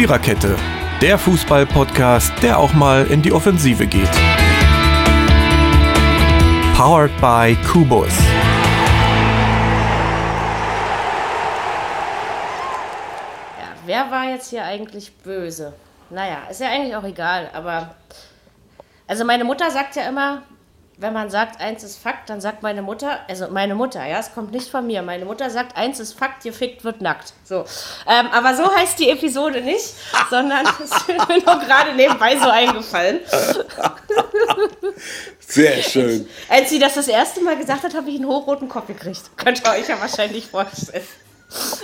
Viererkette, der Fußball-Podcast, der auch mal in die Offensive geht. Powered by Kubus. Ja, wer war jetzt hier eigentlich böse? Naja, ist ja eigentlich auch egal, aber. Also, meine Mutter sagt ja immer, wenn man sagt, eins ist Fakt, dann sagt meine Mutter, also meine Mutter, ja, es kommt nicht von mir. Meine Mutter sagt, eins ist Fakt, gefickt wird nackt. So. Ähm, aber so heißt die Episode nicht, sondern es ist mir nur gerade nebenbei so eingefallen. Sehr schön. Als sie das das erste Mal gesagt hat, habe ich einen hochroten Kopf gekriegt. Könnt ihr euch ja wahrscheinlich vorstellen.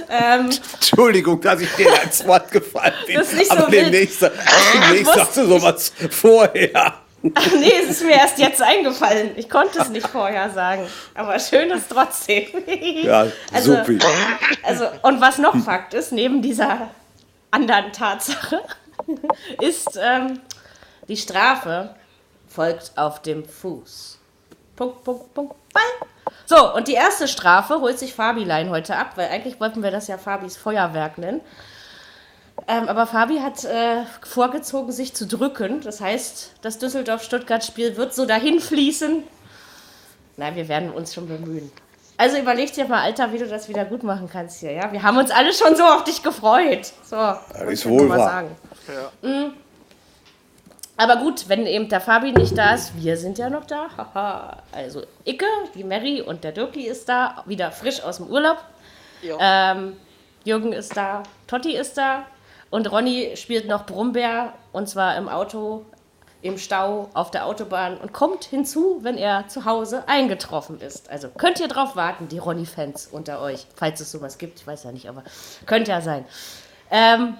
Ähm, Entschuldigung, dass ich dir ins Wort gefallen bin. Das ist nicht so aber demnächst, demnächst sagst du sowas vorher. Nee, es ist mir erst jetzt eingefallen. Ich konnte es nicht vorher sagen. Aber schön ist trotzdem. Ja, Also- supi. Also, und was noch Fakt ist, neben dieser anderen Tatsache, ist, ähm, die Strafe folgt auf dem Fuß. Punkt, Punkt, Punkt, Ball. So, und die erste Strafe holt sich Fabilein heute ab, weil eigentlich wollten wir das ja Fabis Feuerwerk nennen. Ähm, aber Fabi hat äh, vorgezogen, sich zu drücken. Das heißt, das Düsseldorf-Stuttgart-Spiel wird so dahin fließen. Nein, wir werden uns schon bemühen. Also überleg dir mal, Alter, wie du das wieder gut machen kannst hier. Ja, wir haben uns alle schon so auf dich gefreut. So, das ist wohl wahr. sagen. Mm. Aber gut, wenn eben der Fabi nicht da ist, wir sind ja noch da. Haha. also Icke, die Mary und der Dirki ist da, wieder frisch aus dem Urlaub. Ähm, Jürgen ist da, Totti ist da und Ronny spielt noch Brummbär und zwar im Auto, im Stau, auf der Autobahn und kommt hinzu, wenn er zu Hause eingetroffen ist. Also könnt ihr drauf warten, die Ronny-Fans unter euch, falls es sowas gibt, ich weiß ja nicht, aber könnte ja sein. Ähm,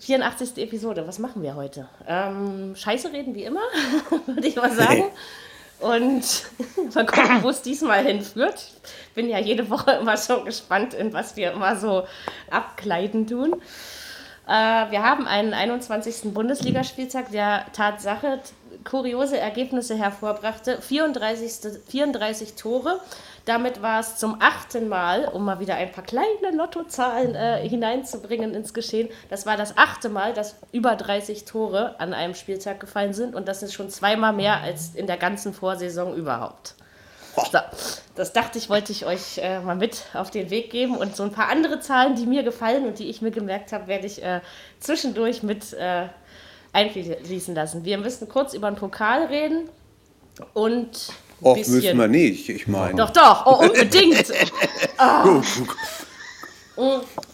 84. Episode, was machen wir heute? Ähm, Scheiße reden wie immer, würde ich mal sagen. Und mal gucken, wo es diesmal hinführt. Ich bin ja jede Woche immer schon gespannt, in was wir immer so abkleiden tun. Äh, wir haben einen 21. Bundesligaspieltag, der Tatsache kuriose Ergebnisse hervorbrachte. 34, 34 Tore. Damit war es zum achten Mal, um mal wieder ein paar kleine Lottozahlen äh, hineinzubringen ins Geschehen. Das war das achte Mal, dass über 30 Tore an einem Spieltag gefallen sind. Und das ist schon zweimal mehr als in der ganzen Vorsaison überhaupt. So, das dachte ich, wollte ich euch äh, mal mit auf den Weg geben. Und so ein paar andere Zahlen, die mir gefallen und die ich mir gemerkt habe, werde ich äh, zwischendurch mit äh, einfließen lassen. Wir müssen kurz über den Pokal reden und Och, bisschen. müssen wir nicht. Ich meine. Doch, doch, oh, unbedingt.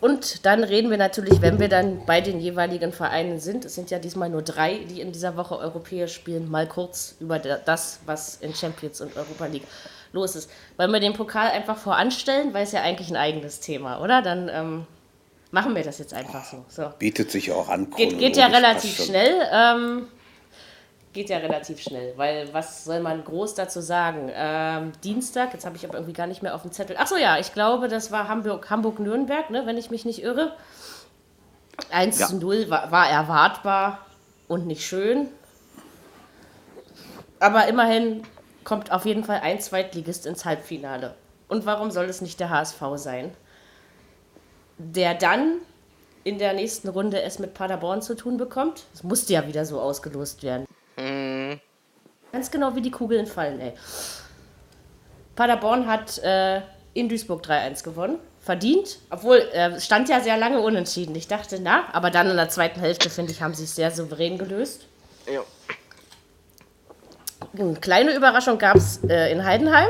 Und dann reden wir natürlich, wenn wir dann bei den jeweiligen Vereinen sind, es sind ja diesmal nur drei, die in dieser Woche europäisch spielen, mal kurz über da- das, was in Champions und Europa League los ist. Wollen wir den Pokal einfach voranstellen, weil es ja eigentlich ein eigenes Thema, oder? Dann ähm, machen wir das jetzt einfach so. so. Bietet sich auch an. Geht, geht ja relativ schnell. Ähm, geht ja relativ schnell, weil was soll man groß dazu sagen? Ähm, Dienstag, jetzt habe ich aber irgendwie gar nicht mehr auf dem Zettel. Achso, ja, ich glaube, das war Hamburg- Hamburg-Nürnberg, ne, wenn ich mich nicht irre. 1 Ja. zu 0 war, war erwartbar und nicht schön. Aber immerhin kommt auf jeden Fall ein Zweitligist ins Halbfinale. Und warum soll es nicht der HSV sein? Der dann in der nächsten Runde es mit Paderborn zu tun bekommt. Es musste ja wieder so ausgelost werden. Ganz genau wie die Kugeln fallen, ey. Paderborn hat äh, in Duisburg 3-1 gewonnen. Verdient, obwohl äh, es stand ja sehr lange unentschieden. Ich dachte, na, aber dann in der zweiten Hälfte, finde ich, haben sie es sehr souverän gelöst. Ja. Eine kleine Überraschung gab es äh, in Heidenheim.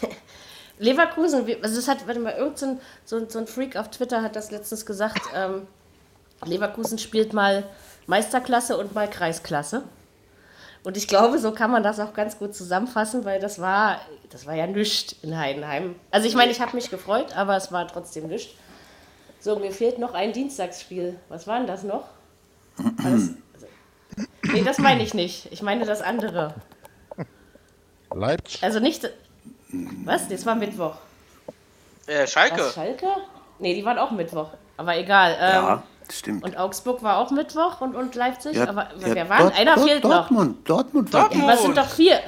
Leverkusen, also das hat, warte mal, irgend so so ein Freak auf Twitter hat das letztens gesagt, ähm, Leverkusen spielt mal Meisterklasse und mal Kreisklasse. Und ich glaube, so kann man das auch ganz gut zusammenfassen, weil das war, das war ja nichts in Heidenheim. Also ich meine, ich habe mich gefreut, aber es war trotzdem nichts. So, mir fehlt noch ein Dienstagsspiel. Was war denn das noch? Das, nee, das meine ich nicht. Ich meine das andere. Leipzig. Also nicht. Was? Das war Mittwoch. Äh, Schalke. Was, Schalke? Nee, die waren auch Mittwoch. Aber egal. Ähm, Ja, stimmt. Und Augsburg war auch Mittwoch und, und Leipzig. Ja, aber ja, wer? Dort- Einer Dort- fehlt noch. Dortmund, Dortmund war Dortmund. sind doch vier?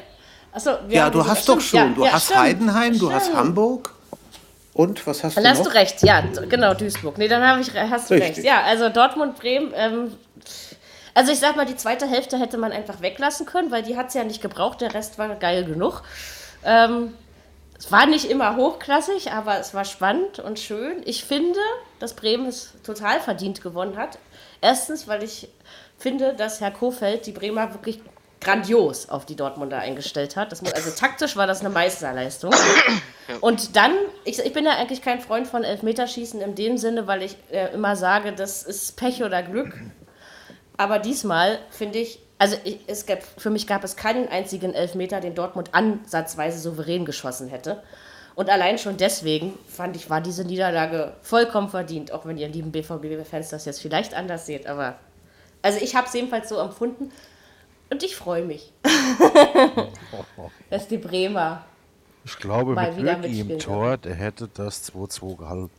Achso, wir Ja, du hast doch stimmt, schon. ja, Du ja, hast stimmt, Heidenheim, du hast stimmt. Hamburg. Und was hast dann du hast noch? du recht, ja, genau, Duisburg. Nee, dann habe ich, hast du Richtig. recht. Ja, also Dortmund, Bremen, ähm, also ich sag mal, die zweite Hälfte hätte man einfach weglassen können, weil die hat es ja nicht gebraucht, der Rest war geil genug. Ähm, es war nicht immer hochklassig, aber es war spannend und schön. Ich finde, dass Bremen es total verdient gewonnen hat. Erstens, weil ich finde, dass Herr Kofeld die Bremer wirklich grandios auf die Dortmunder eingestellt hat. Das muss, also taktisch war das eine Meisterleistung. Und dann, ich, ich bin ja eigentlich kein Freund von Elfmeterschießen in dem Sinne, weil ich äh, immer sage, das ist Pech oder Glück. Aber diesmal finde ich, also ich, es gab, für mich gab es keinen einzigen Elfmeter, den Dortmund ansatzweise souverän geschossen hätte. Und allein schon deswegen fand ich, war diese Niederlage vollkommen verdient, auch wenn ihr lieben BVB-Fans das jetzt vielleicht anders seht. Aber also ich habe es jedenfalls so empfunden und ich freue mich, dass die Bremer Ich glaube, Mal mit wieder Birki im Tor, der hätte das 2-2 gehalten.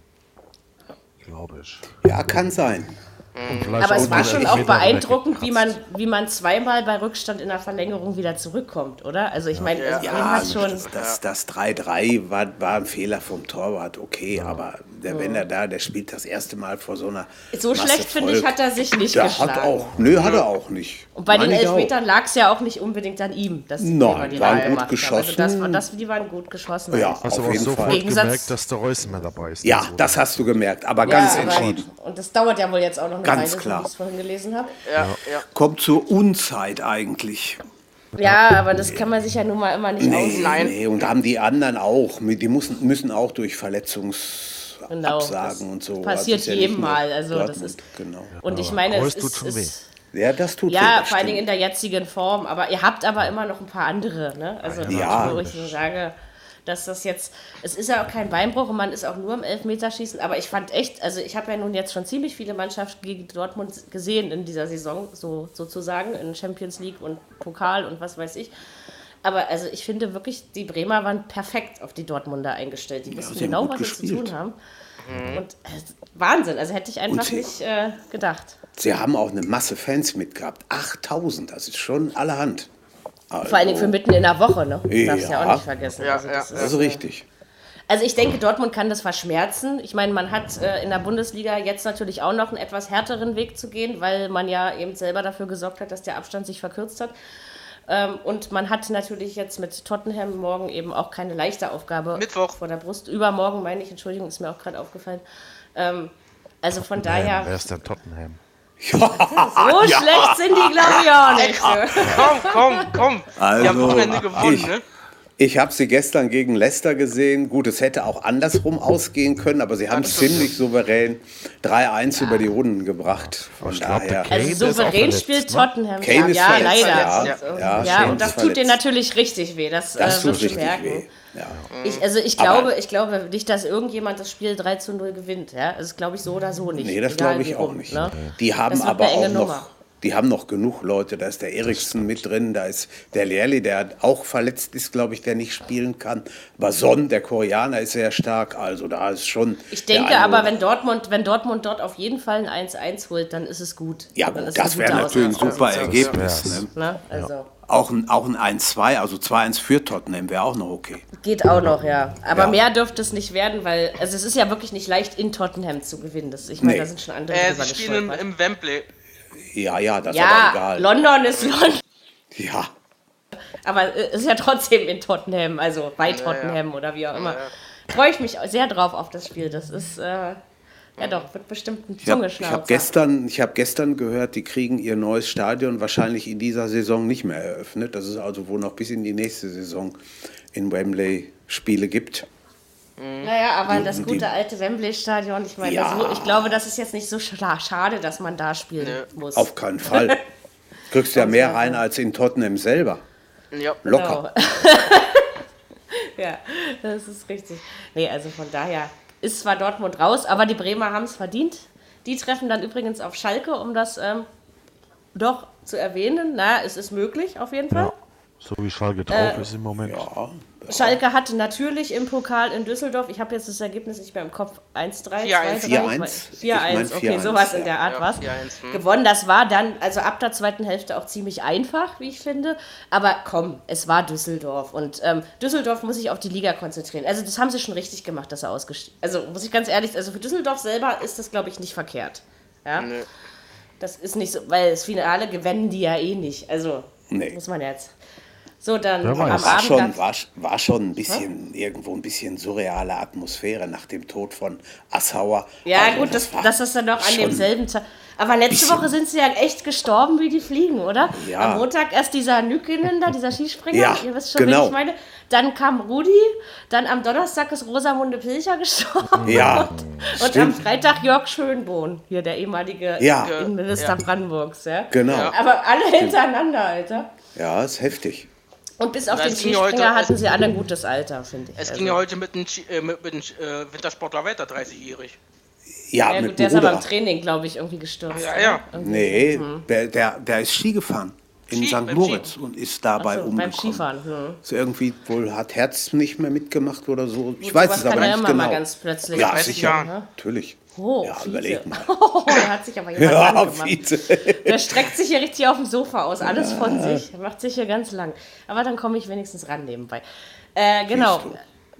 Glaube ich. Ja, kann sein. Vielleicht Aber es war schon auch beeindruckend, wie man, wie man zweimal bei Rückstand in der Verlängerung wieder zurückkommt, oder? Also ich meine, Ja. Ja, hat schon. das 3-3 war, war ein Fehler vom Torwart, okay, aber der, wenn er da, der spielt das erste Mal vor so einer. So Masse schlecht, finde ich, hat er sich nicht Der geschlagen. hat auch, nö, hat er auch nicht. Und bei den Meine auch. Elfmetern lag es ja auch nicht unbedingt an ihm, dass die Nein, die waren gut gemacht haben. Also geschossen. das, das, die waren gut geschossen. Ja. Hast du auf aber jeden sofort Fall. Gemerkt, dass der Reus mehr dabei ist. Ja, Also, das hast du gemerkt, aber Ja, ganz aber- entschieden. Und das dauert ja wohl jetzt auch noch eine Ganz Weile, klar. so wie ich es vorhin gelesen habe. Ja, ja. Kommt zur Unzeit eigentlich. Ja, aber das kann man sich ja nun mal immer nicht Nee. Nein. nee, und haben die anderen auch. Die müssen, müssen auch durch Verletzungsabsagen Genau, das und so. passiert ist ja jedem nur mal, also das ist- Genau. Und ich meine, es tut ist, schon ist Ja, das tut weh, Ja, das vor allen Dingen in der jetzigen Form. Aber ihr habt aber immer noch ein paar andere. Ne? Also, Ja. wo ich so sage, dass das jetzt. Es ist ja auch kein Beinbruch und man ist auch nur im Elfmeterschießen. Aber ich fand echt, also ich habe ja nun jetzt schon ziemlich viele Mannschaften gegen Dortmund gesehen in dieser Saison, so sozusagen, in Champions League und Pokal und was weiß ich. Aber also ich finde wirklich, die Bremer waren perfekt auf die Dortmunder eingestellt. Die haben genau, was sie zu tun haben. Und äh, Wahnsinn, also hätte ich einfach sie- nicht äh, gedacht. Sie haben auch eine Masse Fans mitgehabt. 8000, das ist schon allerhand. Also, Vor allen Dingen für mitten in der Woche, ne? Das darfst du ja Ja. auch nicht vergessen. Ja, also, das ja, ist, Das ist richtig. also ich denke, Dortmund kann das verschmerzen. Ich meine, man hat äh, in der Bundesliga jetzt natürlich auch noch einen etwas härteren Weg zu gehen, weil man ja eben selber dafür gesorgt hat, dass der Abstand sich verkürzt hat. Ähm, und man hat natürlich jetzt mit Tottenham morgen eben auch keine leichte Aufgabe Mittwoch. vor der Brust. Übermorgen meine ich, Entschuldigung, ist mir auch gerade aufgefallen. Ähm, also von Tottenham. daher, Wer ist denn Tottenham? so schlecht sind die, glaube ich, auch nicht. Komm, komm, komm. die haben Also, Wochenende gewonnen, ich- ne? Ich habe sie gestern gegen Leicester gesehen. Gut, es hätte auch andersrum ausgehen können, aber sie haben es ziemlich souverän 3-1 über die Runden gebracht. Von Ich glaub, daher. Kane- Also souverän verletzt, spielt ne? Tottenham. Kane ja, ist ja verletzt, leider. ja. Und, Ja, ja, und das ist tut dir verletzt. natürlich richtig weh. Das, Das äh, tut wirst du richtig merken. weh. Ja. Ich, also ich Aber- glaube, ich glaube nicht, dass irgendjemand das Spiel 3 zu 0 gewinnt. Ja? Also das glaube ich so oder so nicht. Nee, das glaube ich auch rum, nicht. Ne? Die haben aber eine enge auch noch, Nummer. Die haben noch genug Leute. Da ist der Eriksen mit drin, da ist der Lerli, der auch verletzt ist, glaube ich, der nicht spielen kann. Aber Son, der Koreaner, ist sehr stark. Also da ist schon. Ich denke aber, wenn Dortmund, wenn Dortmund dort auf jeden Fall ein 1-1 holt, dann ist es gut. Ja, gut, das wäre natürlich ein super Ergebnis. wär's. Ne? Ne? Also Auch ein, auch ein 1-2, also 2-1 für Tottenham wäre auch noch okay. geht auch noch, ja. Aber Ja. mehr dürfte es nicht werden, weil also es ist ja wirklich nicht leicht, in Tottenham zu gewinnen. Das, ich meine, Nee. da sind schon andere Äh, sie spielen im, im Wembley. Ja, ja, das ist aber Ja, egal. London ist London. Ja, Aber es ist ja trotzdem in Tottenham, also bei Tottenham oder wie auch immer. Freue ich mich sehr drauf auf das Spiel. Das ist, äh, ja doch, wird bestimmt ein ich habe hab gestern, ich hab gestern gehört, die kriegen ihr neues Stadion wahrscheinlich in dieser Saison nicht mehr eröffnet. Das ist also wohl noch bis in die nächste Saison in Wembley Spiele gibt. Naja, aber das die- gute alte Wembley-Stadion, ich meine, Ja. so, ich glaube, das ist jetzt nicht so schade, dass man da spielen muss. Auf keinen Fall. Kriegst ja mehr rein als in Tottenham selber. Ja. Locker. ja, das ist richtig. Nee, also von daher ist zwar Dortmund raus, aber die Bremer haben es verdient. Die treffen dann übrigens auf Schalke, um das ähm, doch zu erwähnen. Na, es ist möglich, auf jeden Fall. So wie Schalke drauf ist im Moment. Ja, Schalke hatte natürlich im Pokal in Düsseldorf, ich habe jetzt das Ergebnis nicht mehr im Kopf, 1-3, 4-1. 4-1. Ich 4-1, mein okay, 4-1, sowas in ja. der Art Ja, was. 4-1, hm. Gewonnen, das war dann, also ab der zweiten Hälfte auch ziemlich einfach, wie ich finde. Aber komm, es war Düsseldorf und ähm, Düsseldorf muss sich auf die Liga konzentrieren. Also das haben sie schon richtig gemacht, dass er ausgestiegen Also muss ich ganz ehrlich, also für Düsseldorf selber ist das, glaube ich, nicht verkehrt. Ja? Nö. Das ist nicht so, weil das Finale gewinnen die ja eh nicht. Also Nee. muss man jetzt. So, dann am weiß. War Abend schon, war, war schon ein bisschen, irgendwo ein bisschen surreale Atmosphäre nach dem Tod von Assauer. Ja, Also gut, das, war das ist dann noch an demselben Tag. Aber letzte Woche sind sie ja echt gestorben wie die Fliegen, oder? Ja. Am Montag erst dieser Nükinen da, dieser Skispringer, Ja, ihr wisst schon, genau. wen ich meine. Dann kam Rudi, dann am Donnerstag ist Rosamunde Pilcher gestorben. Ja, Und am stimmt. Freitag Jörg Schönbohn, hier der ehemalige Ja. Innenminister Ja. Brandenburgs. Ja? Genau. Aber alle hintereinander, Alter. Ja, ist heftig. Und bis auf Das den ging ja heute- Skispringer hatten sie alle ein gutes Alter, finde ich. Es Also, ging ja heute mit dem, Ski- äh, mit, mit dem äh, Wintersportler weiter, 30-jährig. Ja, ja, mit gut, der ist aber im. Training, glaube ich, irgendwie gestürzt. Ja, ne? ja. Irgendwie. Nee, der, der, der ist Ski gefahren in Ski, St. Moritz und ist dabei so, umgekommen. beim Skifahren. Hm. Ist irgendwie wohl hat Herz nicht mehr mitgemacht oder so. Ich Gut, weiß es aber kann er nicht immer genau. mal ganz plötzlich. ja, sicher, ich ja. natürlich. Oh, ja, fiese. überleg mal. Oh, da hat sich aber jemand Ja. Vize. Der streckt sich hier richtig auf dem Sofa aus, alles von sich. Er macht sich hier ganz lang. Aber dann komme ich wenigstens ran nebenbei. Äh, genau.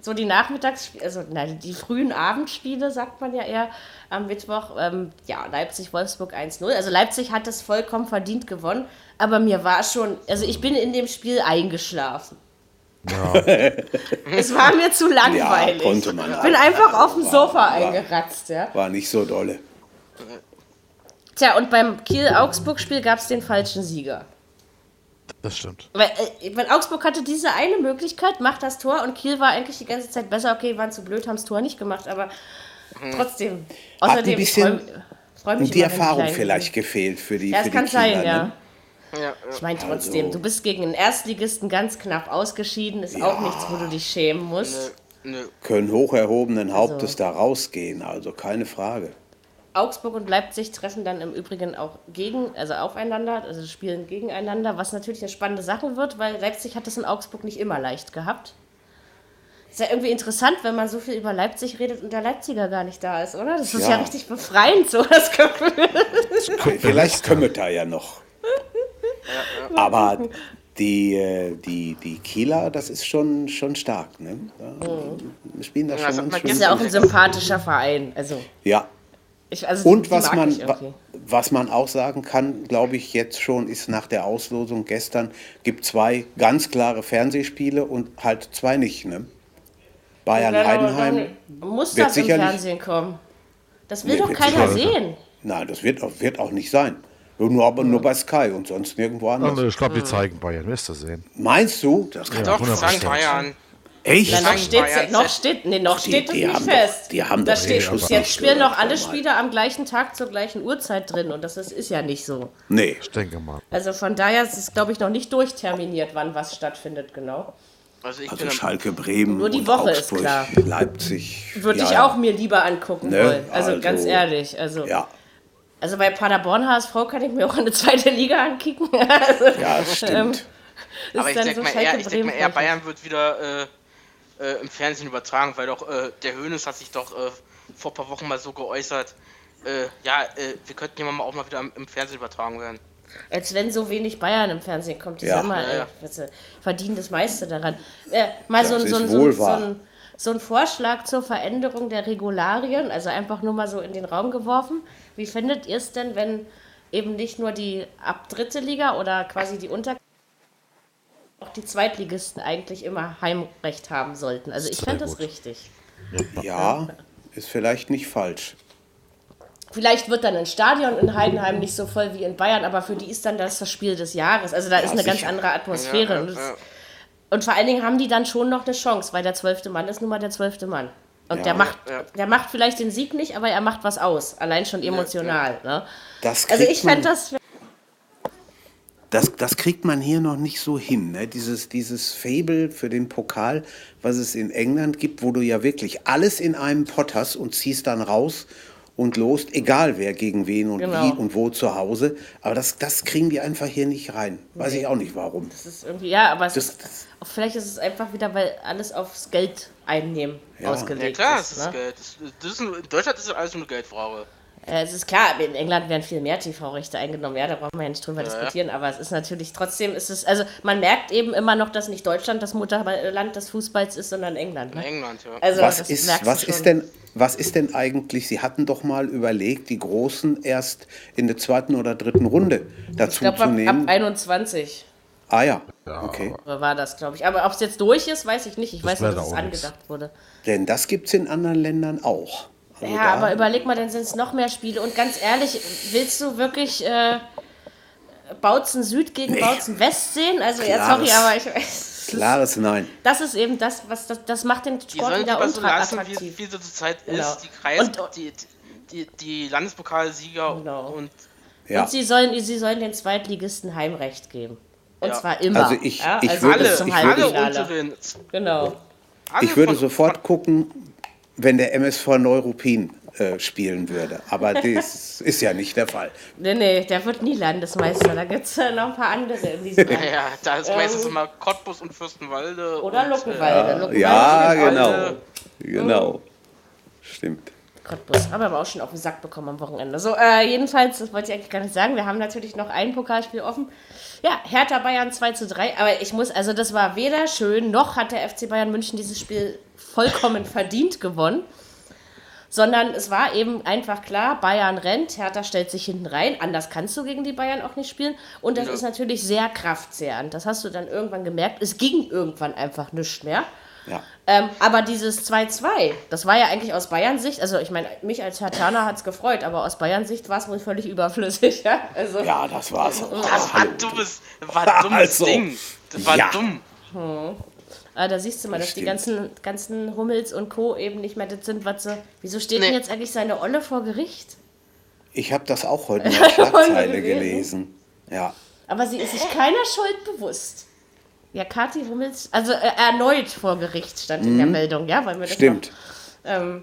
So die Nachmittagsspiele, also nein, die frühen Abendspiele, sagt man ja eher am Mittwoch. Ähm, ja, Leipzig-Wolfsburg 1-0. Also Leipzig hat es vollkommen verdient gewonnen. Aber mir war schon, also ich bin in dem Spiel eingeschlafen. es war mir zu langweilig. konnte man ich bin auch. einfach auf dem Sofa war- eingeratzt, ja. War nicht so dolle. Tja, und beim Kiel-Augsburg-Spiel gab es den falschen Sieger. Das stimmt. Weil, äh, weil Augsburg hatte diese eine Möglichkeit, macht das Tor und Kiel war eigentlich die ganze Zeit besser. Okay, waren zu blöd, haben das Tor nicht gemacht, aber trotzdem. Hat Außerdem, ein bisschen ich freu, freu mich die Erfahrung vielleicht gefehlt für die Ja, für es die kann sein, Kieler, ja. ne? Ja, ja. Ich meine trotzdem, Also- du bist gegen einen Erstligisten ganz knapp ausgeschieden, ist auch nichts, wo du dich schämen musst. Nö. Können hoch erhobenen Hauptes Also- da rausgehen, also keine Frage. Augsburg und Leipzig treffen dann im Übrigen auch gegen, also aufeinander, also spielen gegeneinander, was natürlich eine spannende Sache wird, weil Leipzig hat das in Augsburg nicht immer leicht gehabt. Ist ja irgendwie interessant, wenn man so viel über Leipzig redet und der Leipziger gar nicht da ist, oder? Das ist ja, Ja. richtig befreiend, so das Gefühl. Vielleicht kümmert er ja noch. Aber die, äh, die, die Kieler, das ist schon, schon stark. Ne? Da, die Spielen da Ja, schon das schön. Ist ja auch ein sympathischer Verein. Also, Ja. ich, also Und die was man, was man auch sagen kann, glaube ich, jetzt schon ist nach der Auslosung gestern, gibt zwei ganz klare Fernsehspiele und halt zwei nicht. Ne? Bayern Dann- Heidenheim. dann Muss wird das im sicherlich- Fernsehen kommen? Das will Nee, doch keiner sehen. Nein, das wird auch, wird auch nicht sein. Nur, aber nur bei Sky und sonst nirgendwo anders. Ich glaube, die zeigen Bayern, wirst du sehen. Meinst du? Das kann Doch, 100%. St. Bayern. echt? Na, noch Sagen steht, Bayern noch fest. steht, nee, noch Die- steht es die nicht haben doch- fest. die haben da doch steht, Schuss jetzt spielen noch alle. Spieler am gleichen Tag zur gleichen Uhrzeit drin und das ist, ist ja nicht so. Nee. Ich denke mal. Also von daher ist es, glaube ich, noch nicht durchterminiert, wann was stattfindet, genau. Also ich Also Schalke, Bremen, Nur die und Woche ist Augsburg, klar. Leipzig. Würde ja, ich ja. auch mir lieber angucken Ne, wollen. Also, also- ganz ehrlich. Also, Ja, also bei Paderborn HSV kann ich mir auch eine zweite Liga ankicken. also, ja, das stimmt. ist aber ich dann denke so mal, eher, ich denk mal eher, Bayern wird wieder äh, äh, im Fernsehen übertragen, weil doch äh, der Hönes hat sich doch äh, vor ein paar Wochen mal so geäußert, äh, ja, äh, wir könnten ja mal auch mal wieder im, im Fernsehen übertragen werden. Als wenn so wenig Bayern im Fernsehen kommt. Die Ja. ja. mal, Ja, ja. verdienen das meiste daran. Äh, mal so, so, so, so, wahr. ein, so ein Vorschlag zur Veränderung der Regularien, also einfach nur mal so in den Raum geworfen. Wie findet ihr es denn, wenn eben nicht nur die ab dritte Liga oder quasi die Unter auch die Zweitligisten eigentlich immer Heimrecht haben sollten? Also ich fände das richtig. Ja, ist vielleicht nicht falsch. Vielleicht wird dann ein Stadion in Heidenheim nicht so voll wie in Bayern, aber für die ist dann das das Spiel des Jahres. Also da ist eine ganz sicher. andere Atmosphäre. Ja, ja, ja. Und vor allen Dingen haben die dann schon noch eine Chance, weil der zwölfte Mann ist nun mal der zwölfte Mann. Und Ja. der macht, Ja. der macht vielleicht den Sieg nicht, aber er macht was aus. Allein schon emotional. Ne? Das Also kriegt ich man- das. Das, das kriegt man hier noch nicht so hin. Ne? Dieses, dieses Fable für den Pokal, was es in England gibt, wo du ja wirklich alles in einem Pott hast und ziehst dann raus und lost, egal wer gegen wen und Genau. wie und wo zu Hause. Aber das, das kriegen die einfach hier nicht rein. Weiß ich auch nicht warum. Das ist irgendwie, ja, aber es Das- ist, vielleicht ist es einfach wieder, weil alles aufs Geld einnehmen Ja. ausgelegt Ja klar, ist. das ist ne? Geld. Das, das ist, in Deutschland ist alles nur eine Geldfrage. Äh, Es ist klar, in England werden viel mehr TV-Rechte eingenommen, ja, da brauchen wir ja nicht drüber Ja, ja. diskutieren, aber es ist natürlich trotzdem, ist es, also man merkt eben immer noch, dass nicht Deutschland das Mutterland des Fußballs ist, sondern England. Ne? England, ja. Also, Was das ist, was, ist denn, was ist denn eigentlich, Sie hatten doch mal überlegt, die Großen erst in der zweiten oder dritten Runde Ich dazu glaube, zu ab, ab nehmen? 21 ah ja, okay. war das, glaube ich. Aber ob es jetzt durch ist, weiß ich nicht. Ich weiß nur, wäre dass es angedacht wurde. Denn das gibt es in anderen Ländern auch. Also Ja, aber überleg mal, dann sind es noch mehr Spiele. Und ganz ehrlich, willst du wirklich äh, Bautzen Süd gegen Nee. Bautzen West sehen? Also, ja, Klares- sorry, aber ich weiß. Klares Nein. Das ist eben das, was das, das macht den Die Sport wieder lieber so ultra lassen, wie, attraktiv. wie so zur Zeit Genau. ist. Die Kreis, Und- die, die, die Landespokalsieger Genau. und Ja. Und sie sollen, sie sollen den Zweitligisten Heimrecht geben. Und Ja. zwar immer. Also ich- ja, ich also würde- alle, zum ich alle Halbfinale. unteren. Genau. Alle Ich würde sofort gucken, wenn der MSV Neuruppin äh, spielen würde. Aber das ist ja nicht der Fall. Nee, nee, der wird nie Landesmeister. Da gibt es noch ein paar andere in diesem Ja, ja, da ist meistens immer Cottbus und Fürstenwalde. Oder und, Luckenwalde. Luckenwalde Ja, steht auch- genau. Alter. Genau. Stimmt. Cottbus. Haben wir aber auch schon auf den Sack bekommen am Wochenende. So, äh, jedenfalls, das wollte ich eigentlich gar nicht sagen. Wir haben natürlich noch ein Pokalspiel offen. Ja, Hertha Bayern 2 zu 3. Aber ich muss, also das war weder schön, noch hat der FC Bayern München dieses Spiel vollkommen verdient gewonnen. Sondern es war eben einfach klar, Bayern rennt, Hertha stellt sich hinten rein. Anders kannst du gegen die Bayern auch nicht spielen. Und das Ja. ist natürlich sehr kraftzehrend. Das hast du dann irgendwann gemerkt. Es ging irgendwann einfach nichts mehr. Ja. Ähm, aber dieses 2-2, das war ja eigentlich aus Bayern Sicht, also ich meine, mich als Hertaner hat es gefreut, aber aus Bayern Sicht war es wohl völlig überflüssig. Ja, also, Ja, das war's. Das war ein dummes, war ein dummes Also, Ding. Das war ja. dumm. Ah, da siehst du mal, dass die Stimmt. ganzen, ganzen Hummels und Co. eben nicht mehr das sind, was sie. Wieso steht Nee. denn jetzt eigentlich seine Olle vor Gericht? Ich habe das auch heute in der Schlagzeile gelesen. Ja. Aber sie ist sich keiner Schuld bewusst. Ja, Kathi Hummels, also äh, erneut vor Gericht stand in der Meldung, ja, weil wir das Mhm. Stimmt. Noch, ähm,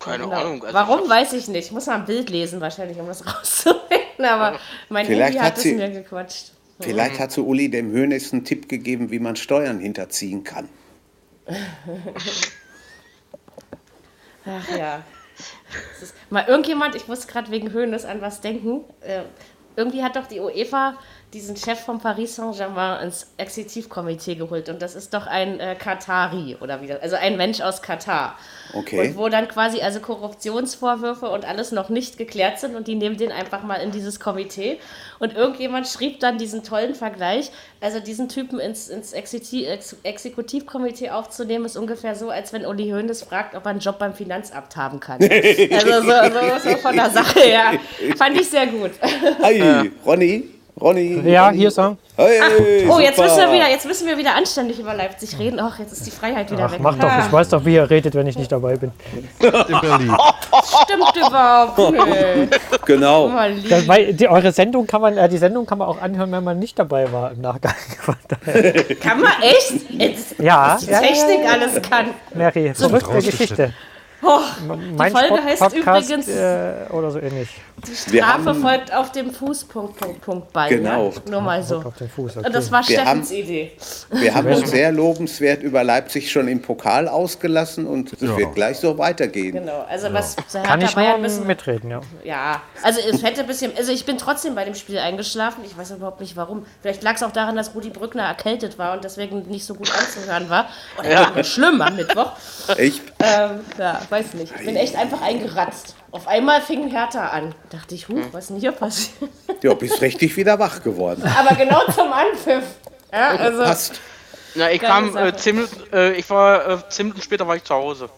Keine genau. Ahnung. Also Warum, ich weiß ich nicht. Muss mal ein Bild lesen, wahrscheinlich, um das rauszufinden. Aber mein Vielleicht Handy hat hat es mir gequatscht. Vielleicht hat zu Uli dem Hönes einen Tipp gegeben, wie man Steuern hinterziehen kann. Ach ja. Mal irgendjemand, ich muss gerade wegen Höhnes an was denken. Äh, irgendwie hat doch die UEFA diesen Chef von Paris Saint-Germain ins Exekutivkomitee geholt. Und das ist doch ein äh, Katari oder wie das, also ein Mensch aus Katar. Okay. Und wo dann quasi also Korruptionsvorwürfe und alles noch nicht geklärt sind und die nehmen den einfach mal in dieses Komitee. Und irgendjemand schrieb dann diesen tollen Vergleich. Also diesen Typen ins, ins Exekutiv, Ex Exekutivkomitee aufzunehmen, ist ungefähr so, als wenn Uli Hoeneß fragt, ob er einen Job beim Finanzamt haben kann. Also so, so, so von der Sache her. Fand ich sehr gut. Hi, Ronny. Ronny. Ja, Ronny. hier ist er. Hey, Oh, jetzt müssen, wir wieder, jetzt müssen wir wieder anständig über Leipzig reden. Ach, jetzt ist die Freiheit wieder Ach, weg. mach doch. Ah, Ich weiß doch, wie ihr redet, wenn ich nicht dabei bin. In Berlin. Stimmt überhaupt nicht. Genau. Das, weil die, eure Sendung kann man, äh, die Sendung kann man auch anhören, wenn man nicht dabei war im Nachgang. Kann man echt? Jetzt, ja, die ja, Technik ja, ja, alles kann. Mary, verrückte rausgeschnitten. Geschichte. Oh, Mein Folge Sport- heißt Podcast, übrigens- äh, oder so ähnlich. Wir Strafe haben, folgt auf dem Fuß, Punkt, Punkt, Punkt, Ball. Genau. Ja? Nur mal so. Auf den Fuß. Und das war Wir Steffens haben- Idee. wir haben uns sehr lobenswert über Leipzig schon im Pokal ausgelassen und es Ja. wird gleich so weitergehen. Genau. Also was so Kann ich nur Bayern müssen. mitreden, ja. Ja. Also es hätte ein bisschen. Also ich bin trotzdem bei dem Spiel eingeschlafen. Ich weiß überhaupt nicht warum. Vielleicht lag es auch daran, dass Rudi Brückner erkältet war und deswegen nicht so gut anzuhören war. Oder ja. schlimm am Mittwoch. Ich, Ähm, ja, weiß nicht. Ich bin echt einfach eingeratzt. Auf einmal fing Hertha an. Dachte ich, huh, was ist denn hier passiert? ja, bist richtig wieder wach geworden. Aber genau zum Anpfiff. Ja, also. Passt. Na, ich kam äh, zehn Minuten, äh, ich war äh, zehn Minuten später war ich zu Hause.